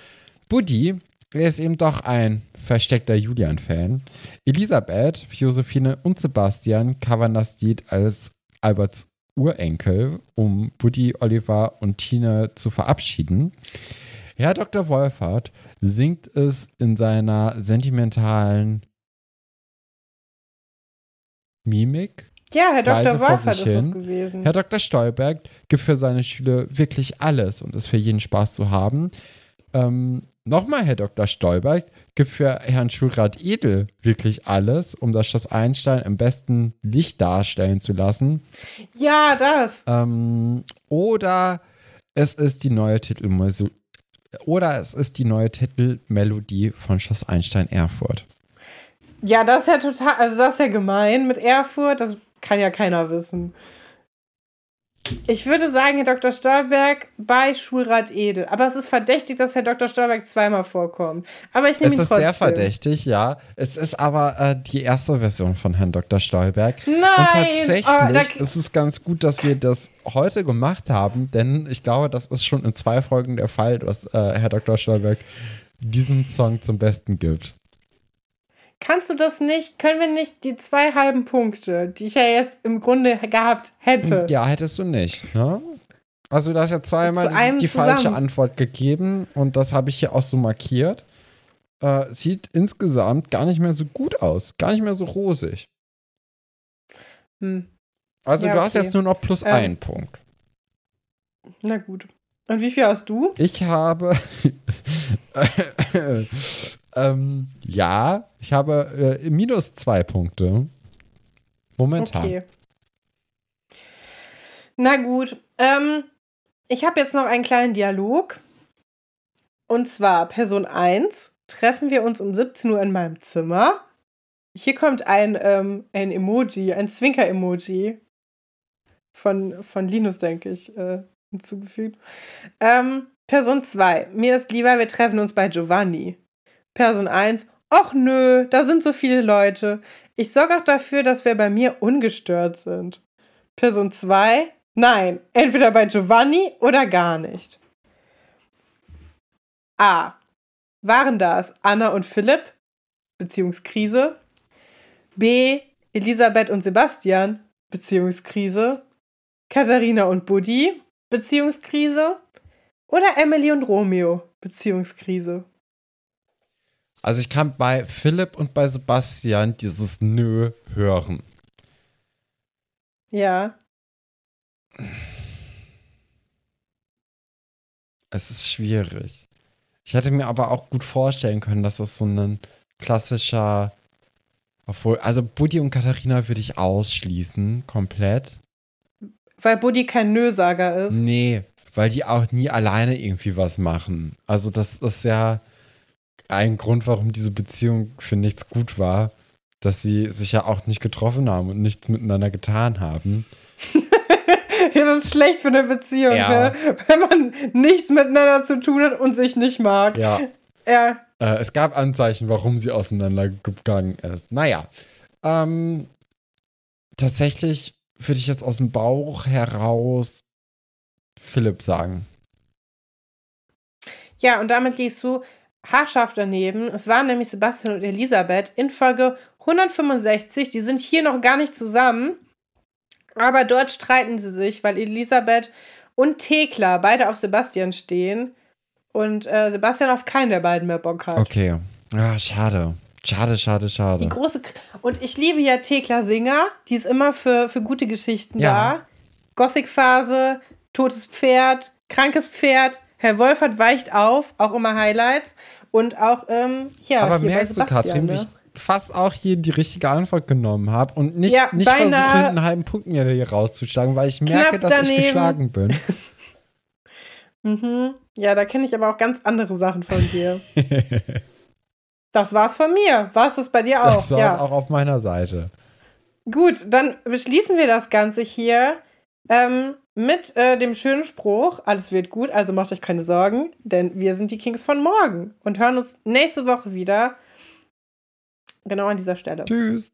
Buddy, er ist eben doch ein versteckter Julian-Fan. Elisabeth, Josephine und Sebastian covern das Lied als Alberts Urenkel, um Buddy, Oliver und Tine zu verabschieden. Herr Dr. Wolfert singt es in seiner sentimentalen Mimik. Ja, Herr Dr. Wolfert ist es gewesen. Herr Dr. Stolberg gibt für seine Schüler wirklich alles und ist für jeden Spaß zu haben. Ähm, Nochmal, Herr Dr. Stolberg gibt für Herrn Schulrat Edel wirklich alles, um das Schloss Einstein im besten Licht darstellen zu lassen. Ja, das. Ähm, oder es ist die neue Titelmelodie. Oder es ist die neue Titelmelodie von Schloss Einstein Erfurt. Ja, das ist ja total, also das ist ja gemein mit Erfurt, das kann ja keiner wissen. Ich würde sagen, Herr Dr. Stolberg bei Schulrat Edel. Aber es ist verdächtig, dass Herr Dr. Stolberg zweimal vorkommt. Aber ich nehme Es ihn ist trotzdem. sehr verdächtig, ja. Es ist aber äh, die erste Version von Herrn Dr. Stolberg. Nein! Und tatsächlich Oh, da- ist es ganz gut, dass wir das heute gemacht haben, denn ich glaube, das ist schon in zwei Folgen der Fall, dass äh, Herr Dr. Stolberg diesen Song zum Besten gibt. Kannst du das nicht, können wir nicht die zwei halben Punkte, die ich ja jetzt im Grunde gehabt hätte, Ja, hättest du nicht, ne? Also, du hast ja zweimal die, die falsche Antwort gegeben und das habe ich hier auch so markiert. Äh, sieht insgesamt gar nicht mehr so gut aus, gar nicht mehr so rosig. hm, Also, Ja, du hast okay. jetzt nur noch plus Ähm. einen Punkt. na gut. Und wie viel hast du? Ich habe. (laughs) ähm, ja, ich habe äh, minus zwei Punkte. Momentan. Okay. Na gut. Ähm, ich habe jetzt noch einen kleinen Dialog. Und zwar Person 1. Treffen wir uns um 17 Uhr in meinem Zimmer. Hier kommt ein, ähm, ein Emoji, ein Zwinker-Emoji. Von, von Linus, denke ich, äh, hinzugefügt. Ähm, Person 2. Mir ist lieber, wir treffen uns bei Giovanni. Person 1. Och nö, da sind so viele Leute. Ich sorge auch dafür, dass wir bei mir ungestört sind. Person 2. Nein, entweder bei Giovanni oder gar nicht. A. Waren das Anna und Philipp? Beziehungskrise. B. Elisabeth und Sebastian? Beziehungskrise. Katharina und Buddy? Beziehungskrise. Oder Emily und Romeo? Beziehungskrise. Also, ich kann bei Philipp und bei Sebastian dieses Nö hören. Ja. Es ist schwierig. Ich hätte mir aber auch gut vorstellen können, dass das so ein klassischer. Obwohl, also Buddy und Katharina würde ich ausschließen, komplett. Weil Buddy kein Nö-Sager ist. Nee, weil die auch nie alleine irgendwie was machen. Also, das ist ja ein Grund, warum diese Beziehung für nichts gut war, dass sie sich ja auch nicht getroffen haben und nichts miteinander getan haben. (laughs) Ja, das ist schlecht für eine Beziehung, Ja. ne? wenn man nichts miteinander zu tun hat und sich nicht mag. Ja, Ja, äh, es gab Anzeichen, warum sie auseinandergegangen ist. Naja, ähm, tatsächlich würde ich jetzt aus dem Bauch heraus Philipp sagen. Ja, und damit liegst du haarscharf daneben. Es waren nämlich Sebastian und Elisabeth in Folge 165. Die sind hier noch gar nicht zusammen. Aber dort streiten sie sich, weil Elisabeth und Thekla beide auf Sebastian stehen. Und äh, Sebastian auf keinen der beiden mehr Bock hat. Okay. Ah, schade. Schade, schade, schade. Die große. K und ich liebe ja Thekla Singer. Die ist immer für, für gute Geschichten Ja. da. Gothic-Phase, totes Pferd, krankes Pferd. Herr Wolfert weicht auf, auch immer Highlights. Und auch, ähm, ja, Aber hier merkst du, Katrin, wie ne? ich fast auch hier die richtige Antwort genommen habe und nicht, Ja, nicht versuche, einen halben Punkt mir hier rauszuschlagen, weil ich merke, dass ich daneben. geschlagen bin. (laughs) Mhm. Ja, da kenne ich aber auch ganz andere Sachen von dir. (laughs) das war's von mir. War's das bei dir auch? Das war ja. es auch auf meiner Seite. Gut, dann beschließen wir das Ganze hier ähm, mit äh, dem schönen Spruch, alles wird gut, also macht euch keine Sorgen, denn wir sind die Kings von morgen und hören uns nächste Woche wieder. Genau an dieser Stelle. Tschüss.